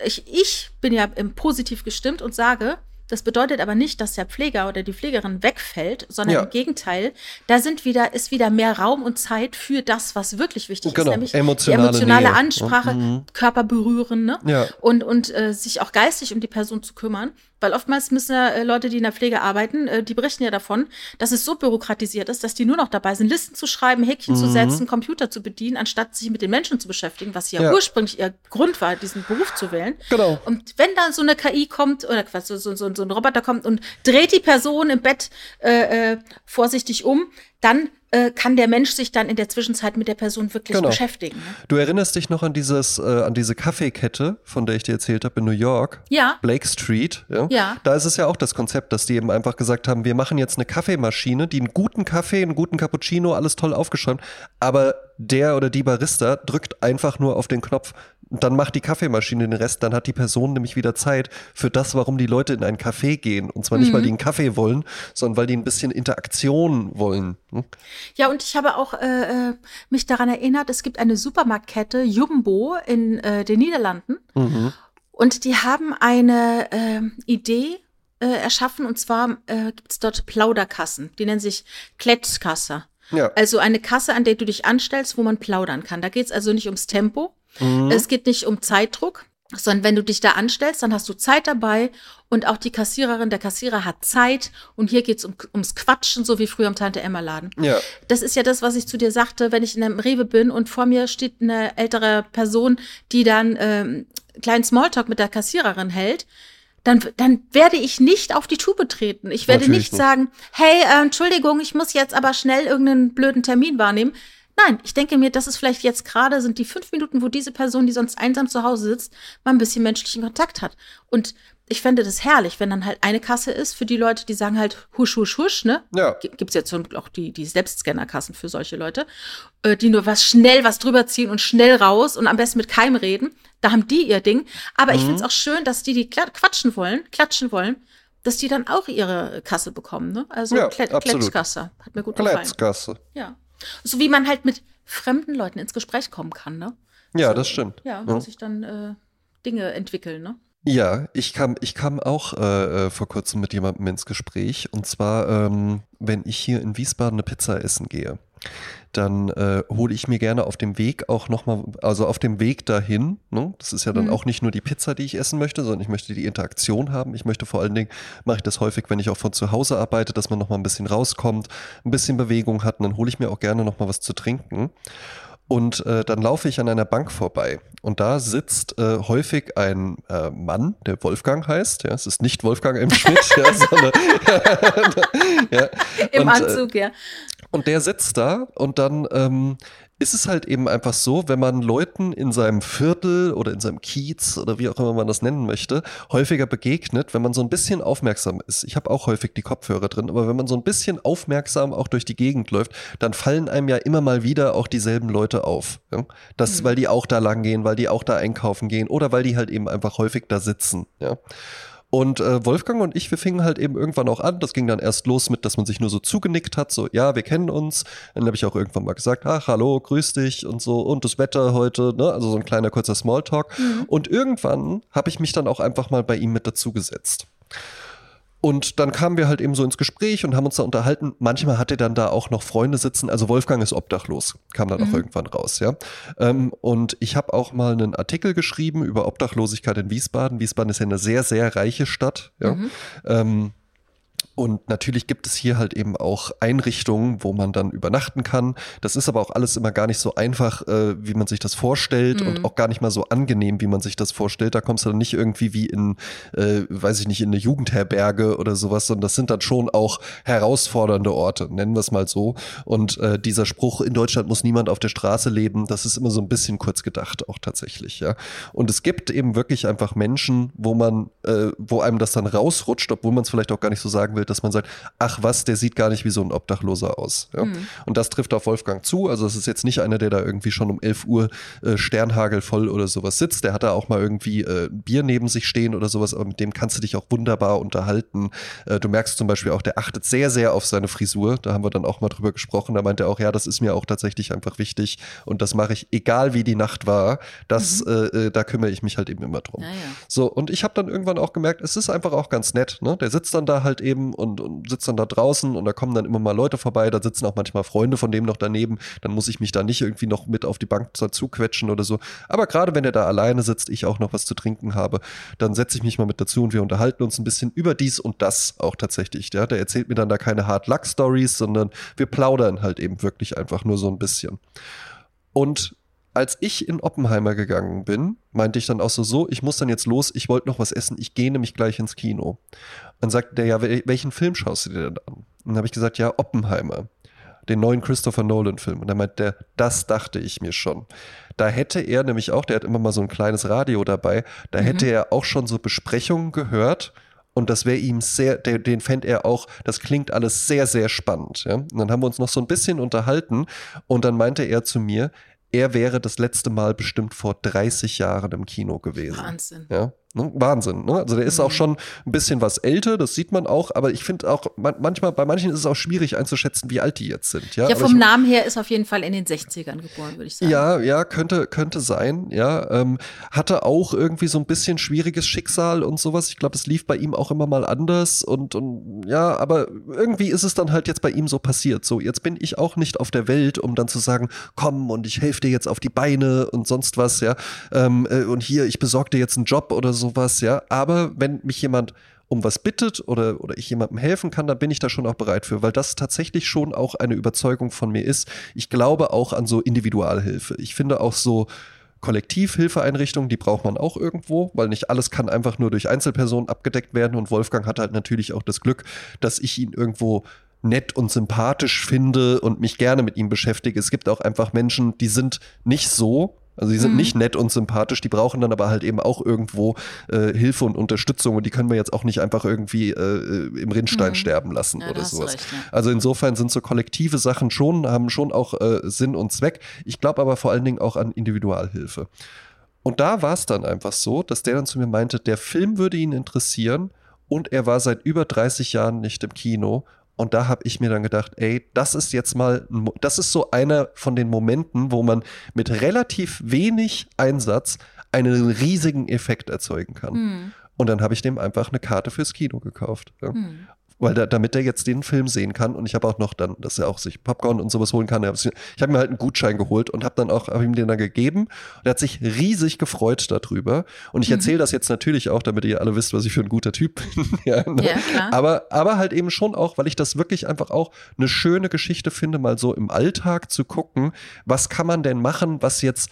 ich, ich bin ja positiv gestimmt und sage, das bedeutet aber nicht, dass der Pfleger oder die Pflegerin wegfällt, sondern Ja. im Gegenteil, da sind wieder, ist wieder mehr Raum und Zeit für das, was wirklich wichtig Genau, ist, nämlich emotionale emotionale Nähe. Ansprache, Mhm. Körper berühren, ne? Ja. Und, und äh, sich auch geistig um die Person zu kümmern. Weil oftmals müssen ja, äh, Leute, die in der Pflege arbeiten, äh, die berichten ja davon, dass es so bürokratisiert ist, dass die nur noch dabei sind, Listen zu schreiben, Häkchen zu Mhm. setzen, Computer zu bedienen, anstatt sich mit den Menschen zu beschäftigen, was ja, Ja. ursprünglich ihr Grund war, diesen Beruf zu wählen. Genau. Und wenn dann so eine KI kommt oder Quatsch, so, so, so, so ein Roboter kommt und dreht die Person im Bett äh, äh, vorsichtig um, dann äh, kann der Mensch sich dann in der Zwischenzeit mit der Person wirklich Genau. beschäftigen. Ne? Du erinnerst dich noch an dieses, äh, an diese Kaffeekette, von der ich dir erzählt habe in New York? Ja. Blake Street, ja? Ja. Da ist es ja auch das Konzept, dass die eben einfach gesagt haben, wir machen jetzt eine Kaffeemaschine, die einen guten Kaffee, einen guten Cappuccino, alles toll aufgeschäumt, aber der oder die Barista drückt einfach nur auf den Knopf dann macht die Kaffeemaschine den Rest, dann hat die Person nämlich wieder Zeit für das, warum die Leute in ein Café gehen. Und zwar nicht, weil die einen Kaffee wollen, sondern weil die ein bisschen Interaktion wollen. Hm? Ja, und ich habe auch äh, äh, mich daran erinnert, es gibt eine Supermarktkette, Jumbo, in äh, den Niederlanden. Mhm. Und die haben eine äh, Idee äh, erschaffen, und zwar äh, gibt es dort Plauderkassen. Die nennen sich Klettkasse. Ja. Also eine Kasse, an der du dich anstellst, wo man plaudern kann. Da geht es also nicht ums Tempo, Mhm. es geht nicht um Zeitdruck, sondern wenn du dich da anstellst, dann hast du Zeit dabei und auch die Kassiererin, der Kassierer hat Zeit und hier geht es um, ums Quatschen, so wie früher am Tante-Emma-Laden. Ja. Das ist ja das, was ich zu dir sagte, wenn ich in einem Rewe bin und vor mir steht eine ältere Person, die dann ähm, kleinen Smalltalk mit der Kassiererin hält, dann, dann werde ich nicht auf die Tube treten. Ich werde Natürlich nicht, sagen, hey, äh, Entschuldigung, ich muss jetzt aber schnell irgendeinen blöden Termin wahrnehmen. Nein, ich denke mir, das ist vielleicht jetzt gerade, sind die fünf Minuten, wo diese Person, die sonst einsam zu Hause sitzt, mal ein bisschen menschlichen Kontakt hat. Und ich fände das herrlich, wenn dann halt eine Kasse ist für die Leute, die sagen halt husch, husch, husch, ne? Ja. Gibt es jetzt auch die, die Selbstscannerkassen für solche Leute, äh, die nur was schnell was drüber ziehen und schnell raus und am besten mit keinem reden. Da haben die ihr Ding. Aber ich Mhm. finde es auch schön, dass die, die quatschen wollen, klatschen wollen, dass die dann auch ihre Kasse bekommen, ne? Also Ja. Kletschkasse. Hat mir gut gefallen. Kletzgasse. Ja. So wie man halt mit fremden Leuten ins Gespräch kommen kann, ne? Ja, So, das stimmt. Ja, wo sich dann äh, Dinge entwickeln, ne? Ja, ich kam, ich kam auch äh, äh, vor kurzem mit jemandem ins Gespräch. Und zwar, ähm, wenn ich hier in Wiesbaden eine Pizza essen gehe, dann äh, hole ich mir gerne auf dem Weg auch nochmal, also auf dem Weg dahin, ne? das ist ja dann Mhm. auch nicht nur die Pizza, die ich essen möchte, sondern ich möchte die Interaktion haben. Ich möchte vor allen Dingen, mache ich das häufig, wenn ich auch von zu Hause arbeite, dass man nochmal ein bisschen rauskommt, ein bisschen Bewegung hat und dann hole ich mir auch gerne nochmal was zu trinken. Und äh, dann laufe ich an einer Bank vorbei und da sitzt äh, häufig ein äh, Mann, der Wolfgang heißt. Ja, es ist nicht Wolfgang M. Schmidt, ja, sondern ja, Im und, äh, Anzug, ja. Und der sitzt da und dann ähm, ist es halt eben einfach so, wenn man Leuten in seinem Viertel oder in seinem Kiez oder wie auch immer man das nennen möchte, häufiger begegnet, wenn man so ein bisschen aufmerksam ist. Ich habe auch häufig die Kopfhörer drin, aber wenn man so ein bisschen aufmerksam auch durch die Gegend läuft, dann fallen einem ja immer mal wieder auch dieselben Leute auf. Ja? Das, Mhm. weil die auch da lang gehen, weil die auch da einkaufen gehen oder weil die halt eben einfach häufig da sitzen. Ja. Und äh, Wolfgang und ich, wir fingen halt eben irgendwann auch an. Das ging dann erst los mit, dass man sich nur so zugenickt hat, so, ja, wir kennen uns. Dann habe ich auch irgendwann mal gesagt, ach, hallo, grüß dich und so und das Wetter heute, ne? Also so ein kleiner kurzer Smalltalk. Und irgendwann habe ich mich dann auch einfach mal bei ihm mit dazugesetzt. Und dann kamen wir halt eben so ins Gespräch und haben uns da unterhalten. Manchmal hatte dann da auch noch Freunde sitzen. Also Wolfgang ist obdachlos, kam dann auch irgendwann raus, ja. Ähm, und ich habe auch mal einen Artikel geschrieben über Obdachlosigkeit in Wiesbaden. Wiesbaden ist ja eine sehr, sehr reiche Stadt, ja. Ähm, und natürlich gibt es hier halt eben auch Einrichtungen, wo man dann übernachten kann. Das ist aber auch alles immer gar nicht so einfach, äh, wie man sich das vorstellt und auch gar nicht mal so angenehm, wie man sich das vorstellt. Da kommst du dann nicht irgendwie wie in, äh, weiß ich nicht, in eine Jugendherberge oder sowas, sondern das sind dann schon auch herausfordernde Orte, nennen wir es mal so. Und äh, dieser Spruch, in Deutschland muss niemand auf der Straße leben, das ist immer so ein bisschen kurz gedacht, auch tatsächlich, ja. Und es gibt eben wirklich einfach Menschen, wo man, äh, wo einem das dann rausrutscht, obwohl man es vielleicht auch gar nicht so sagen will, dass man sagt, ach was, der sieht gar nicht wie so ein Obdachloser aus. Ja? Und das trifft auf Wolfgang zu. Also es ist jetzt nicht einer, der da irgendwie schon um 11 Uhr äh, sternhagelvoll oder sowas sitzt. Der hat da auch mal irgendwie äh, Bier neben sich stehen oder sowas, aber mit dem kannst du dich auch wunderbar unterhalten. Äh, du merkst zum Beispiel auch, der achtet sehr, sehr auf seine Frisur. Da haben wir dann auch mal drüber gesprochen. Da meint er auch, ja, das ist mir auch tatsächlich einfach wichtig und das mache ich, egal wie die Nacht war. Das, äh, äh, da kümmere ich mich halt eben immer drum. Ja, ja. So, und ich habe dann irgendwann auch gemerkt, es ist einfach auch ganz nett. Ne? Der sitzt dann da halt eben und, und sitzt dann da draußen und da kommen dann immer mal Leute vorbei, da sitzen auch manchmal Freunde von dem noch daneben. Dann muss ich mich da nicht irgendwie noch mit auf die Bank dazu quetschen oder so. Aber gerade wenn er da alleine sitzt, ich auch noch was zu trinken habe, dann setze ich mich mal mit dazu und wir unterhalten uns ein bisschen über dies und das auch tatsächlich. Ja? Der erzählt mir dann da keine Hard Luck Stories, sondern wir plaudern halt eben wirklich einfach nur so ein bisschen. Und als ich in Oppenheimer gegangen bin, meinte ich dann auch so, so, ich muss dann jetzt los, ich wollte noch was essen, ich gehe nämlich gleich ins Kino. Dann sagte der, ja, wel- welchen Film schaust du dir denn an? Und dann habe ich gesagt, ja, Oppenheimer. Den neuen Christopher Nolan-Film. Und dann meinte der, das dachte ich mir schon. Da hätte er nämlich auch, der hat immer mal so ein kleines Radio dabei, da hätte er auch schon so Besprechungen gehört. Und das wäre ihm sehr, der, den fände er auch, das klingt alles sehr, sehr spannend. Ja? Und dann haben wir uns noch so ein bisschen unterhalten und dann meinte er zu mir, er wäre das letzte Mal bestimmt vor 30 Jahren im Kino gewesen. Wahnsinn. Ja, ne? Wahnsinn. Ne? Also der ist auch Mhm. schon ein bisschen was älter, das sieht man auch, aber ich finde auch, man, manchmal, bei manchen ist es auch schwierig einzuschätzen, wie alt die jetzt sind. Ja, Ja, vom ich, Namen her ist auf jeden Fall in den 60ern geboren, würde ich sagen. ja, ja, könnte, könnte sein, ja. Ähm, hatte auch irgendwie so ein bisschen schwieriges Schicksal und sowas. Ich glaube, es lief bei ihm auch immer mal anders und, und ja, aber irgendwie ist es dann halt jetzt bei ihm so passiert. So, jetzt bin ich auch nicht auf der Welt, um dann zu sagen, komm und ich helfe dir jetzt auf die Beine und sonst was, ja. Ähm, äh, und hier, ich besorge dir jetzt einen Job oder sowas, ja. Aber wenn mich jemand um was bittet oder, oder ich jemandem helfen kann, dann bin ich da schon auch bereit für, weil das tatsächlich schon auch eine Überzeugung von mir ist. Ich glaube auch an so Individualhilfe. Ich finde auch so Kollektivhilfeeinrichtungen, die braucht man auch irgendwo, weil nicht alles kann einfach nur durch Einzelpersonen abgedeckt werden und Wolfgang hat halt natürlich auch das Glück, dass ich ihn irgendwo nett und sympathisch finde und mich gerne mit ihm beschäftige. Es gibt auch einfach Menschen, die sind nicht so. Also die sind mhm. nicht nett und sympathisch, die brauchen dann aber halt eben auch irgendwo äh, Hilfe und Unterstützung und die können wir jetzt auch nicht einfach irgendwie äh, im Rinnstein mhm. sterben lassen ja, oder sowas. Recht, ja. Also insofern sind so kollektive Sachen schon, haben schon auch äh, Sinn und Zweck. Ich glaube aber vor allen Dingen auch an Individualhilfe. Und da war es dann einfach so, dass der dann zu mir meinte, der Film würde ihn interessieren und er war seit über 30 Jahren nicht im Kino und da habe ich mir dann gedacht, ey, das ist jetzt mal, das ist so einer von den Momenten, wo man mit relativ wenig Einsatz einen riesigen Effekt erzeugen kann. Mhm. Und dann habe ich dem einfach eine Karte fürs Kino gekauft. Ja. Mhm weil da, damit er jetzt den Film sehen kann und ich habe auch noch dann, dass er auch sich Popcorn und sowas holen kann. Ich habe mir halt einen Gutschein geholt und habe dann auch hab ihm den dann gegeben und er hat sich riesig gefreut darüber und ich mhm. erzähle das jetzt natürlich auch, damit ihr alle wisst, was ich für ein guter Typ bin. ja, ne? ja, klar. Aber, aber halt eben schon auch, weil ich das wirklich einfach auch eine schöne Geschichte finde, mal so im Alltag zu gucken, was kann man denn machen, was jetzt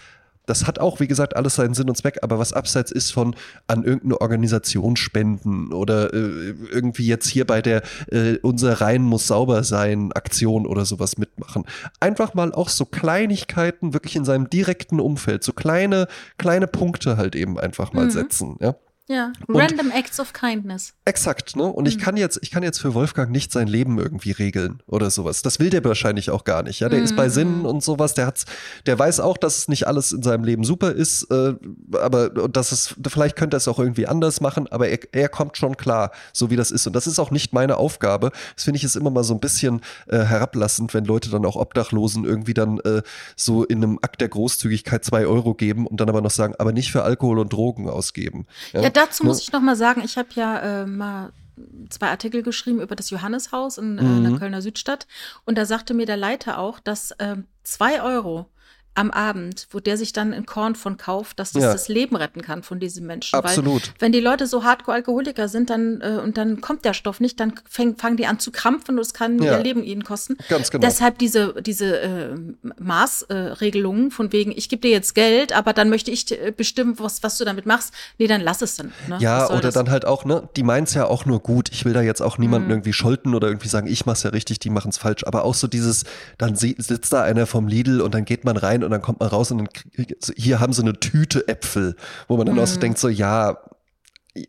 das hat auch, wie gesagt, alles seinen Sinn und Zweck, aber was abseits ist von an irgendeine Organisation spenden oder äh, irgendwie jetzt hier bei der äh, unser Rhein muss sauber sein Aktion oder sowas mitmachen. Einfach mal auch so Kleinigkeiten wirklich in seinem direkten Umfeld, so kleine, kleine Punkte halt eben einfach mal mhm. setzen, ja. Ja, random und, acts of kindness. Exakt, ne? Und mhm. ich kann jetzt, ich kann jetzt für Wolfgang nicht sein Leben irgendwie regeln oder sowas. Das will der wahrscheinlich auch gar nicht. Ja, der mhm. ist bei Sinnen und sowas. Der hat's, der weiß auch, dass es nicht alles in seinem Leben super ist, äh, aber dass es, vielleicht könnte er es auch irgendwie anders machen, aber er, er kommt schon klar, so wie das ist. Und das ist auch nicht meine Aufgabe. Das finde ich ist immer mal so ein bisschen äh, herablassend, wenn Leute dann auch Obdachlosen irgendwie dann äh, so in einem Akt der Großzügigkeit zwei Euro geben und dann aber noch sagen, aber nicht für Alkohol und Drogen ausgeben. Ja, ja dazu muss ich noch mal sagen, ich habe ja äh, mal zwei Artikel geschrieben über das Johanneshaus in, äh, in der mhm. Kölner Südstadt. Und da sagte mir der Leiter auch, dass äh, zwei Euro am Abend, wo der sich dann in Korn von kauft, dass das ja. das Leben retten kann von diesen Menschen. Absolut. Weil wenn die Leute so Hardcore-Alkoholiker sind, dann äh, und dann kommt der Stoff nicht, dann fäng, fangen die an zu krampfen und es kann ja. ihr Leben ihnen kosten. Ganz genau. Deshalb diese, diese äh, Maßregelungen äh, von wegen, ich gebe dir jetzt Geld, aber dann möchte ich äh, bestimmen, was, was du damit machst. Nee, dann lass es dann. Ne? Ja, oder das? dann halt auch, ne, die meinen es ja auch nur gut. Ich will da jetzt auch niemanden mhm. irgendwie scholten oder irgendwie sagen, ich mach's ja richtig, die machen es falsch. Aber auch so dieses, dann sitzt da einer vom Lidl und dann geht man rein und dann kommt man raus und dann hier haben sie eine Tüte Äpfel, wo man dann mhm. auch so mhm. denkt, so ja,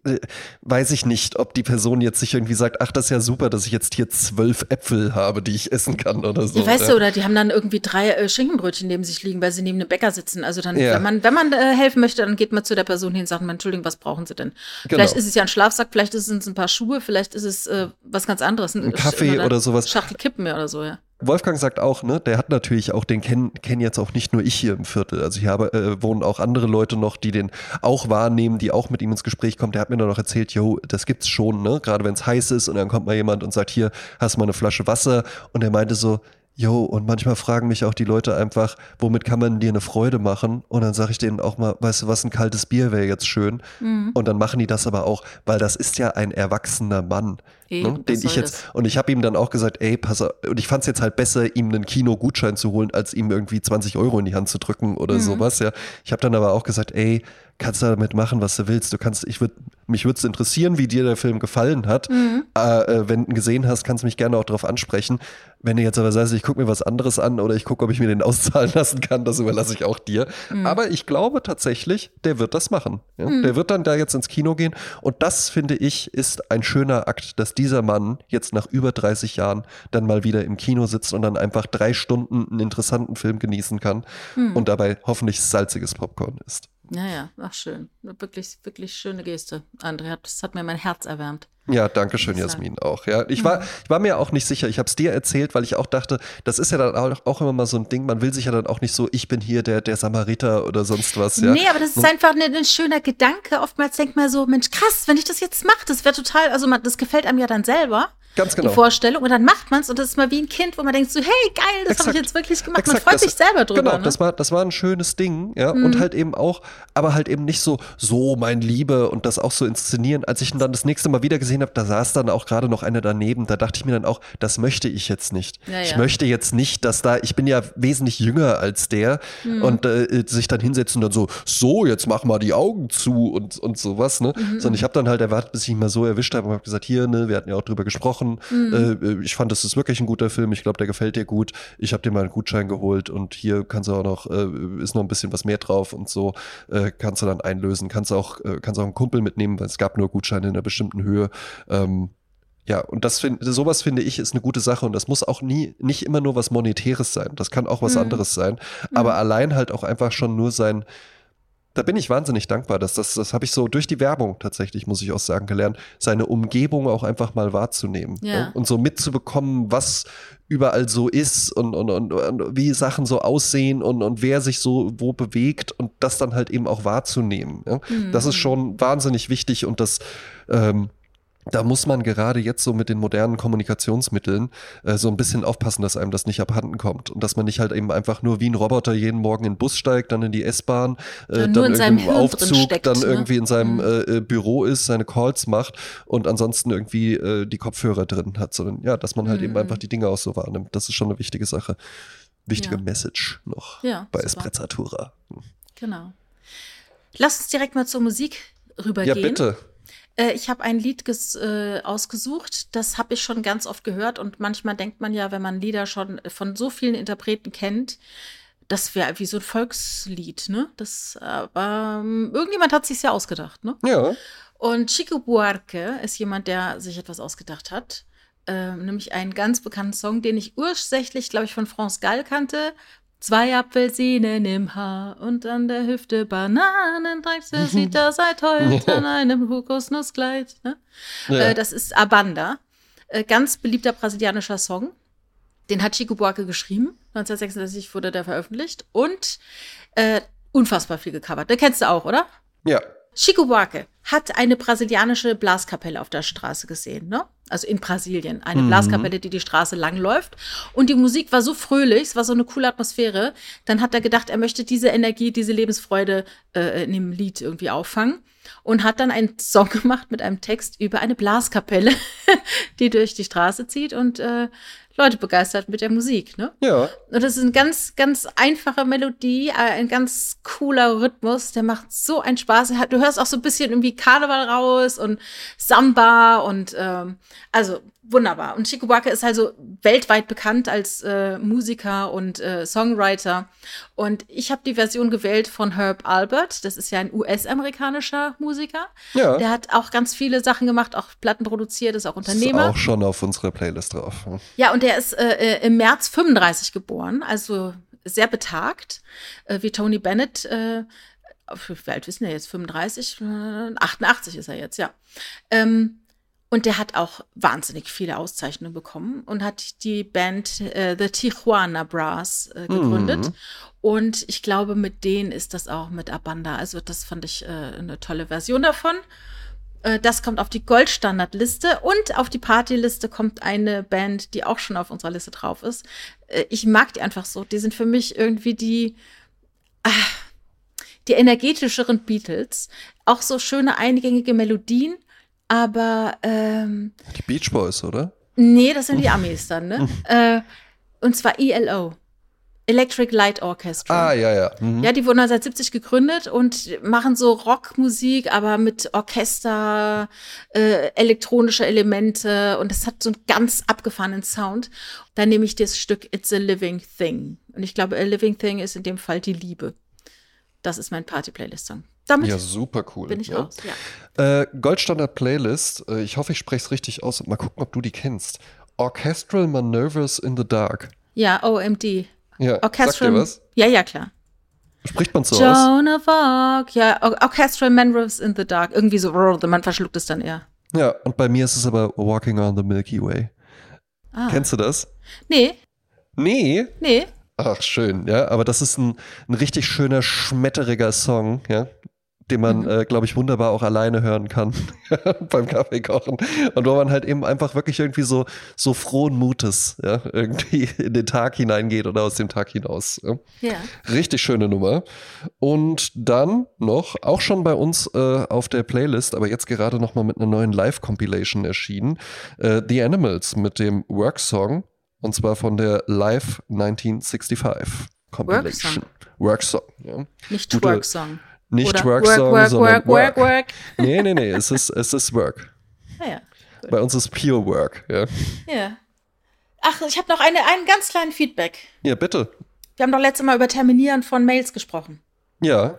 äh, weiß ich nicht, ob die Person jetzt sich irgendwie sagt, ach, das ist ja super, dass ich jetzt hier zwölf Äpfel habe, die ich essen kann oder so. Ja, weißt ja. du, oder die haben dann irgendwie drei äh, Schinkenbrötchen neben sich liegen, weil sie neben einem Bäcker sitzen. Also dann, ja. wenn man, wenn man äh, helfen möchte, dann geht man zu der Person hin und sagt, man, Entschuldigung, was brauchen sie denn? Genau. Vielleicht ist es ja ein Schlafsack, vielleicht ist es ein paar Schuhe, vielleicht ist es äh, was ganz anderes. Ein, ein Kaffee oder, oder sowas. Schachtel Kippen oder so, ja. Wolfgang sagt auch, ne, der hat natürlich auch, den kennen kenn jetzt auch nicht nur ich hier im Viertel. Also hier habe, äh, wohnen auch andere Leute noch, die den auch wahrnehmen, die auch mit ihm ins Gespräch kommen. Der hat mir dann noch erzählt, yo, das gibt's schon, ne? Gerade wenn es heiß ist und dann kommt mal jemand und sagt, hier, hast du mal eine Flasche Wasser. Und er meinte so, Jo, und manchmal fragen mich auch die Leute einfach, womit kann man dir eine Freude machen? Und dann sage ich denen auch mal, weißt du was, ein kaltes Bier wäre jetzt schön. Mhm. Und dann machen die das aber auch, weil das ist ja ein erwachsener Mann. Eben, ne, den ich jetzt, das? und ich habe ihm dann auch gesagt, ey, pass auf, und ich fand es jetzt halt besser, ihm einen Kinogutschein zu holen, als ihm irgendwie 20 Euro in die Hand zu drücken oder mhm. sowas, ja. Ich habe dann aber auch gesagt, ey, kannst du damit machen, was du willst. Du kannst, ich würde, mich würde es interessieren, wie dir der Film gefallen hat. Mhm. Äh, äh, wenn du ihn gesehen hast, kannst du mich gerne auch darauf ansprechen. Wenn du jetzt aber sagst, ich gucke mir was anderes an oder ich gucke, ob ich mir den auszahlen lassen kann, das überlasse ich auch dir. Mhm. Aber ich glaube tatsächlich, der wird das machen. Ja? Mhm. Der wird dann da jetzt ins Kino gehen. Und das, finde ich, ist ein schöner Akt, dass dieser Mann jetzt nach über 30 Jahren dann mal wieder im Kino sitzt und dann einfach drei Stunden einen interessanten Film genießen kann mhm. und dabei hoffentlich salziges Popcorn isst. Ja, ja, ach schön. Wirklich, wirklich schöne Geste, André. Das hat mir mein Herz erwärmt. Ja, danke schön, Jasmin auch. Ja, ich war, ich war mir auch nicht sicher. Ich habe es dir erzählt, weil ich auch dachte, das ist ja dann auch, auch, immer mal so ein Ding. Man will sich ja dann auch nicht so, ich bin hier der, der Samariter oder sonst was. Ja. Nee, aber das ist einfach ein, ein schöner Gedanke. Oftmals denkt man so, Mensch, krass, wenn ich das jetzt mache, das wäre total, also man, das gefällt einem ja dann selber. Ganz genau. Die Vorstellung. Und dann macht man es und das ist mal wie ein Kind, wo man denkt so, hey, geil, das habe ich jetzt wirklich gemacht. Exakt. Man freut das, sich selber drüber. Genau, ne? das, war, das war ein schönes Ding, ja. Mhm. Und halt eben auch, aber halt eben nicht so, so mein Liebe und das auch so inszenieren. Als ich ihn dann das nächste Mal wieder gesehen habe, da saß dann auch gerade noch einer daneben. Da dachte ich mir dann auch, das möchte ich jetzt nicht. Ja, ja. Ich möchte jetzt nicht, dass da, ich bin ja wesentlich jünger als der mhm. und äh, sich dann hinsetzen und dann so, so, jetzt mach mal die Augen zu und, und sowas, ne? Mhm. Sondern ich habe dann halt erwartet, bis ich ihn mal so erwischt habe und habe gesagt, hier, ne, wir hatten ja auch drüber gesprochen besprochen. Äh, ich fand, das ist wirklich ein guter Film. Ich glaube, der gefällt dir gut. Ich habe dir mal einen Gutschein geholt und hier kannst du auch noch, äh, ist noch ein bisschen was mehr drauf und so äh, kannst du dann einlösen. Kannst auch, äh, kannst auch einen Kumpel mitnehmen, weil es gab nur Gutscheine in einer bestimmten Höhe. Ähm, ja, und das find, sowas finde ich ist eine gute Sache und das muss auch nie nicht immer nur was monetäres sein. Das kann auch was Mhm. anderes sein, aber allein halt auch einfach schon nur sein da bin ich wahnsinnig dankbar, dass das das habe ich so durch die Werbung tatsächlich muss ich auch sagen gelernt, seine Umgebung auch einfach mal wahrzunehmen Ja. ne? und so mitzubekommen, was überall so ist und, und, und, und wie Sachen so aussehen und, und wer sich so wo bewegt und das dann halt eben auch wahrzunehmen. Ja? Das ist schon wahnsinnig wichtig und das ähm, da muss man gerade jetzt so mit den modernen Kommunikationsmitteln äh, so ein bisschen aufpassen, dass einem das nicht abhanden kommt und dass man nicht halt eben einfach nur wie ein Roboter jeden Morgen in den Bus steigt, dann in die S-Bahn, äh, Dann irgendwie im Aufzug, steckt, dann ne? irgendwie in seinem Mhm. äh, äh, Büro ist, seine Calls macht und ansonsten irgendwie äh, die Kopfhörer drin hat, sondern ja, dass man halt eben Mhm. einfach die Dinge auch so wahrnimmt. Das ist schon eine wichtige Sache. Wichtige Ja. Message noch Ja, bei super. Esprezzatura. Genau. Lass uns direkt mal zur Musik rübergehen. Ja, bitte. Äh, ich habe ein Lied ges, äh, ausgesucht, das habe ich schon ganz oft gehört und manchmal denkt man ja, wenn man Lieder schon von so vielen Interpreten kennt, das wäre wie so ein Volkslied, ne? Das, aber ähm, irgendjemand hat sich's ja ausgedacht, ne? Ja. Und Chico Buarque ist jemand, der sich etwas ausgedacht hat. Ähm, nämlich einen ganz bekannten Song, den ich ursächlich, glaube ich, von France Gall kannte. Zwei Apfelsinen im Haar und an der Hüfte Bananen trägst du, sieht das seit heute an einem Kokosnusskleid. Ne? ja. Äh, das ist Abanda. Äh, ganz beliebter brasilianischer Song. Den hat Chico Buarque geschrieben. 1966 wurde der veröffentlicht und äh, unfassbar viel gecovert. Den kennst du auch, oder? ja. Chico Buarque hat eine brasilianische Blaskapelle auf der Straße gesehen, ne? Also in Brasilien. Eine Mhm. Blaskapelle, die die Straße lang läuft. Und die Musik war so fröhlich, es war so eine coole Atmosphäre. Dann hat er gedacht, er möchte diese Energie, diese Lebensfreude äh, in dem Lied irgendwie auffangen. Und hat dann einen Song gemacht mit einem Text über eine Blaskapelle, die durch die Straße zieht und äh, Leute begeistert mit der Musik, ne? Ja. Und das ist eine ganz, ganz einfache Melodie, äh, ein ganz cooler Rhythmus, der macht so einen Spaß. Du hörst auch so ein bisschen irgendwie Karneval raus und Samba und ähm, also wunderbar. Und Chico Buarque ist also weltweit bekannt als äh, Musiker und äh, Songwriter. Und ich habe die Version gewählt von Herb Albert. Das ist ja ein US-amerikanischer Musiker. Ja. Der hat auch ganz viele Sachen gemacht, auch Platten produziert, ist auch Ist Unternehmer. auch schon auf unserer Playlist drauf. Ja, und der ist äh, äh, im März 35 geboren, also sehr betagt, äh, wie Tony Bennett. Äh, wie alt wissen wir jetzt? 35? Äh, 88 ist er jetzt, ja. Ähm, und der hat auch wahnsinnig viele Auszeichnungen bekommen und hat die Band äh, The Tijuana Brass äh, gegründet. Mhm. Und ich glaube, mit denen ist das auch mit Abanda. Also das fand ich äh, eine tolle Version davon. Äh, Das kommt auf die Goldstandardliste und auf die Partyliste kommt eine Band, die auch schon auf unserer Liste drauf ist. Äh, Ich mag die einfach so. Die sind für mich irgendwie die, ah, die energetischeren Beatles. Auch so schöne eingängige Melodien, aber ähm, Die Beach Boys, oder? nee, das sind die Amis dann, ne? äh, und zwar ELO. Electric Light Orchestra. Ah, ja, ja. Mhm. Ja, die wurden 1970 gegründet und machen so Rockmusik, aber mit Orchester, äh, elektronische Elemente und es hat so einen ganz abgefahrenen Sound. Da nehme ich das Stück It's a Living Thing. Und ich glaube, A Living Thing ist in dem Fall die Liebe. Das ist mein Party-Playlist-Song. Damit Ja, super cool. bin ich ja. raus. Ja. Äh, Goldstandard Playlist. Äh, ich hoffe, ich spreche es richtig aus und mal gucken, ob du die kennst. Orchestral Maneuvers in the Dark. ja, OMD. Ja, Orchestral. was? Ja, ja, klar. Spricht man so aus? Joan of Arc. Ja, Or- Orchestral Maneuvers in the Dark. Irgendwie so, man verschluckt es dann eher. Ja, und bei mir ist es aber Walking on the Milky Way. Ah. Kennst du das? Nee, Nee. nee. Ach, schön, ja. Aber das ist ein, ein richtig schöner, schmetteriger Song, ja. Den man, Mhm. äh, glaube ich, wunderbar auch alleine hören kann beim Kaffee kochen. Und wo man halt eben einfach wirklich irgendwie so, so frohen Mutes, ja, irgendwie in den Tag hineingeht oder aus dem Tag hinaus. Ja. Ja. Richtig schöne Nummer. Und dann noch, auch schon bei uns äh, auf der Playlist, aber jetzt gerade noch mal mit einer neuen Live-Compilation erschienen, äh, The Animals mit dem Work-Song und zwar von der Live 1965 Compilation. Work-Song, ja. Nicht Gute- Twerk-Song. Nicht Oder work, work, sondern work, work, work. Nee, nee, nee, es ist, es ist Work. Ja, ja. Bei uns ist Pure Work, ja. Ja. Ach, ich habe noch eine, einen ganz kleinen Feedback. Ja, bitte. Wir haben doch letztes Mal über Terminieren von Mails gesprochen. Ja.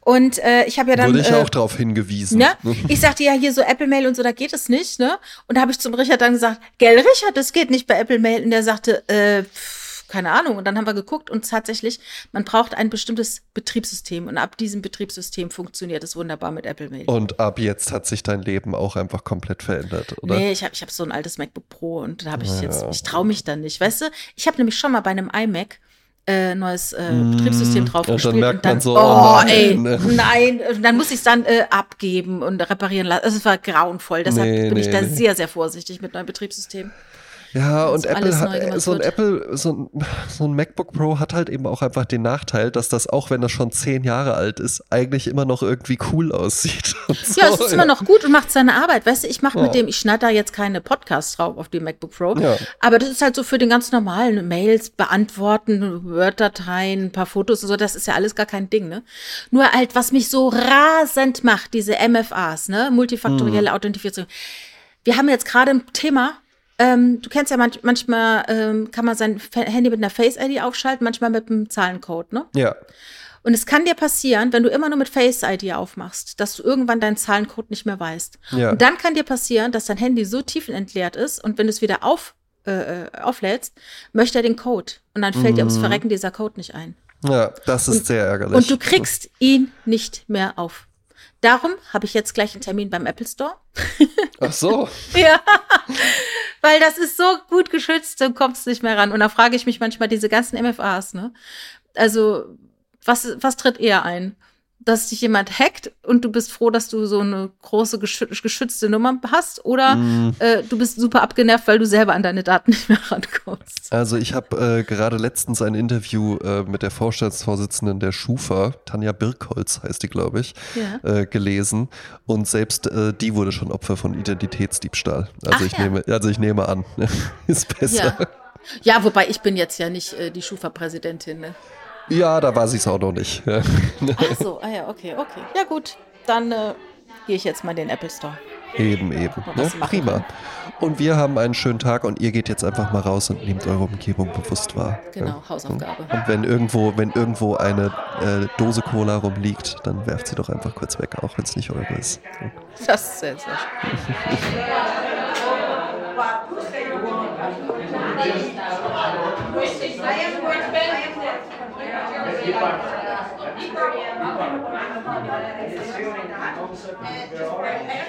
Und äh, ich habe ja dann. Wurde ich äh, auch darauf hingewiesen. Ne? Ich sagte ja hier so Apple Mail und so, da geht es nicht, ne? Und da habe ich zum Richard dann gesagt, gell, Richard, das geht nicht bei Apple Mail. Und der sagte, äh, pff, keine Ahnung. Und dann haben wir geguckt und tatsächlich, man braucht ein bestimmtes Betriebssystem. Und ab diesem Betriebssystem funktioniert es wunderbar mit Apple Mail. Und ab jetzt hat sich dein Leben auch einfach komplett verändert, oder? Nee, ich habe ich hab so ein altes MacBook Pro und da habe ich Ja. jetzt, ich traue mich dann nicht. Weißt du, ich habe nämlich schon mal bei einem iMac äh, neues äh, Mm, Betriebssystem drauf und dann merkt und dann, man so, oh, oh nein, ey, ne? nein, und dann muss ich es dann äh, abgeben und reparieren lassen. Also es war grauenvoll, deshalb Nee, bin ich nee, da nee. sehr, sehr vorsichtig mit neuen Betriebssystemen. Ja, und so Apple hat, gemacht so ein wird. Apple, so ein, so ein MacBook Pro hat halt eben auch einfach den Nachteil, dass das, auch wenn das schon zehn Jahre alt ist, eigentlich immer noch irgendwie cool aussieht. Und Ja, es so, ist immer noch gut und macht seine Arbeit. Weißt du, ich mache Ja. mit dem, ich schneide da jetzt keine Podcasts drauf auf dem MacBook Pro. Ja. Aber das ist halt so für den ganz normalen Mails beantworten, Word-Dateien, ein paar Fotos und so, das ist ja alles gar kein Ding, ne? Nur halt, was mich so rasend macht, diese MFAs, ne? Multifaktorielle Mhm. Authentifizierung. Wir haben jetzt gerade ein Thema, ähm, du kennst ja manch, manchmal, ähm, kann man sein Handy mit einer Face-ID aufschalten, manchmal mit einem Zahlencode, ne? Ja, Und es kann dir passieren, wenn du immer nur mit Face ID aufmachst, dass du irgendwann deinen Zahlencode nicht mehr weißt. Ja. Und dann kann dir passieren, dass dein Handy so tiefenentleert ist und wenn du es wieder auf, äh, äh, auflädst, möchte er den Code. Und dann fällt dir ums Verrecken dieser Code nicht ein. ja, das ist sehr ärgerlich. Und du kriegst ihn nicht mehr auf. Darum habe ich jetzt gleich einen Termin beim Apple Store. Ach so. Ja, weil das ist so gut geschützt, du kommst nicht mehr ran. Und da frage ich mich manchmal diese ganzen MFAs, ne? Also, was, was tritt eher ein? Dass dich jemand hackt und du bist froh, dass du so eine große geschü geschützte Nummer hast oder Mm. äh, du bist super abgenervt, weil du selber an deine Daten nicht mehr rankommst. Also ich habe äh, gerade letztens ein Interview äh, mit der Vorstandsvorsitzenden der Schufa, Tanja Birkholz heißt die, glaube ich, Ja. äh, gelesen. Und selbst äh, die wurde schon Opfer von Identitätsdiebstahl. Also, Ach ich, ja. nehme, also ich nehme an, ist besser. Ja. ja, wobei ich bin jetzt ja nicht äh, die Schufa-Präsidentin. Ne? Ja, da war sie es auch noch nicht. Ja. Ach so, ah ja, okay, okay. Ja gut, dann äh, gehe ich jetzt mal in den Apple Store. Eben, eben. Ne? Prima. kann. Und wir haben einen schönen Tag und ihr geht jetzt einfach mal raus und nehmt eure Umgebung bewusst wahr. Genau, Ja. Hausaufgabe. Und wenn irgendwo, wenn irgendwo eine äh, Dose Cola rumliegt, dann werft sie doch einfach kurz weg, auch wenn es nicht eure ist. Das ist sehr, sehr schön. I am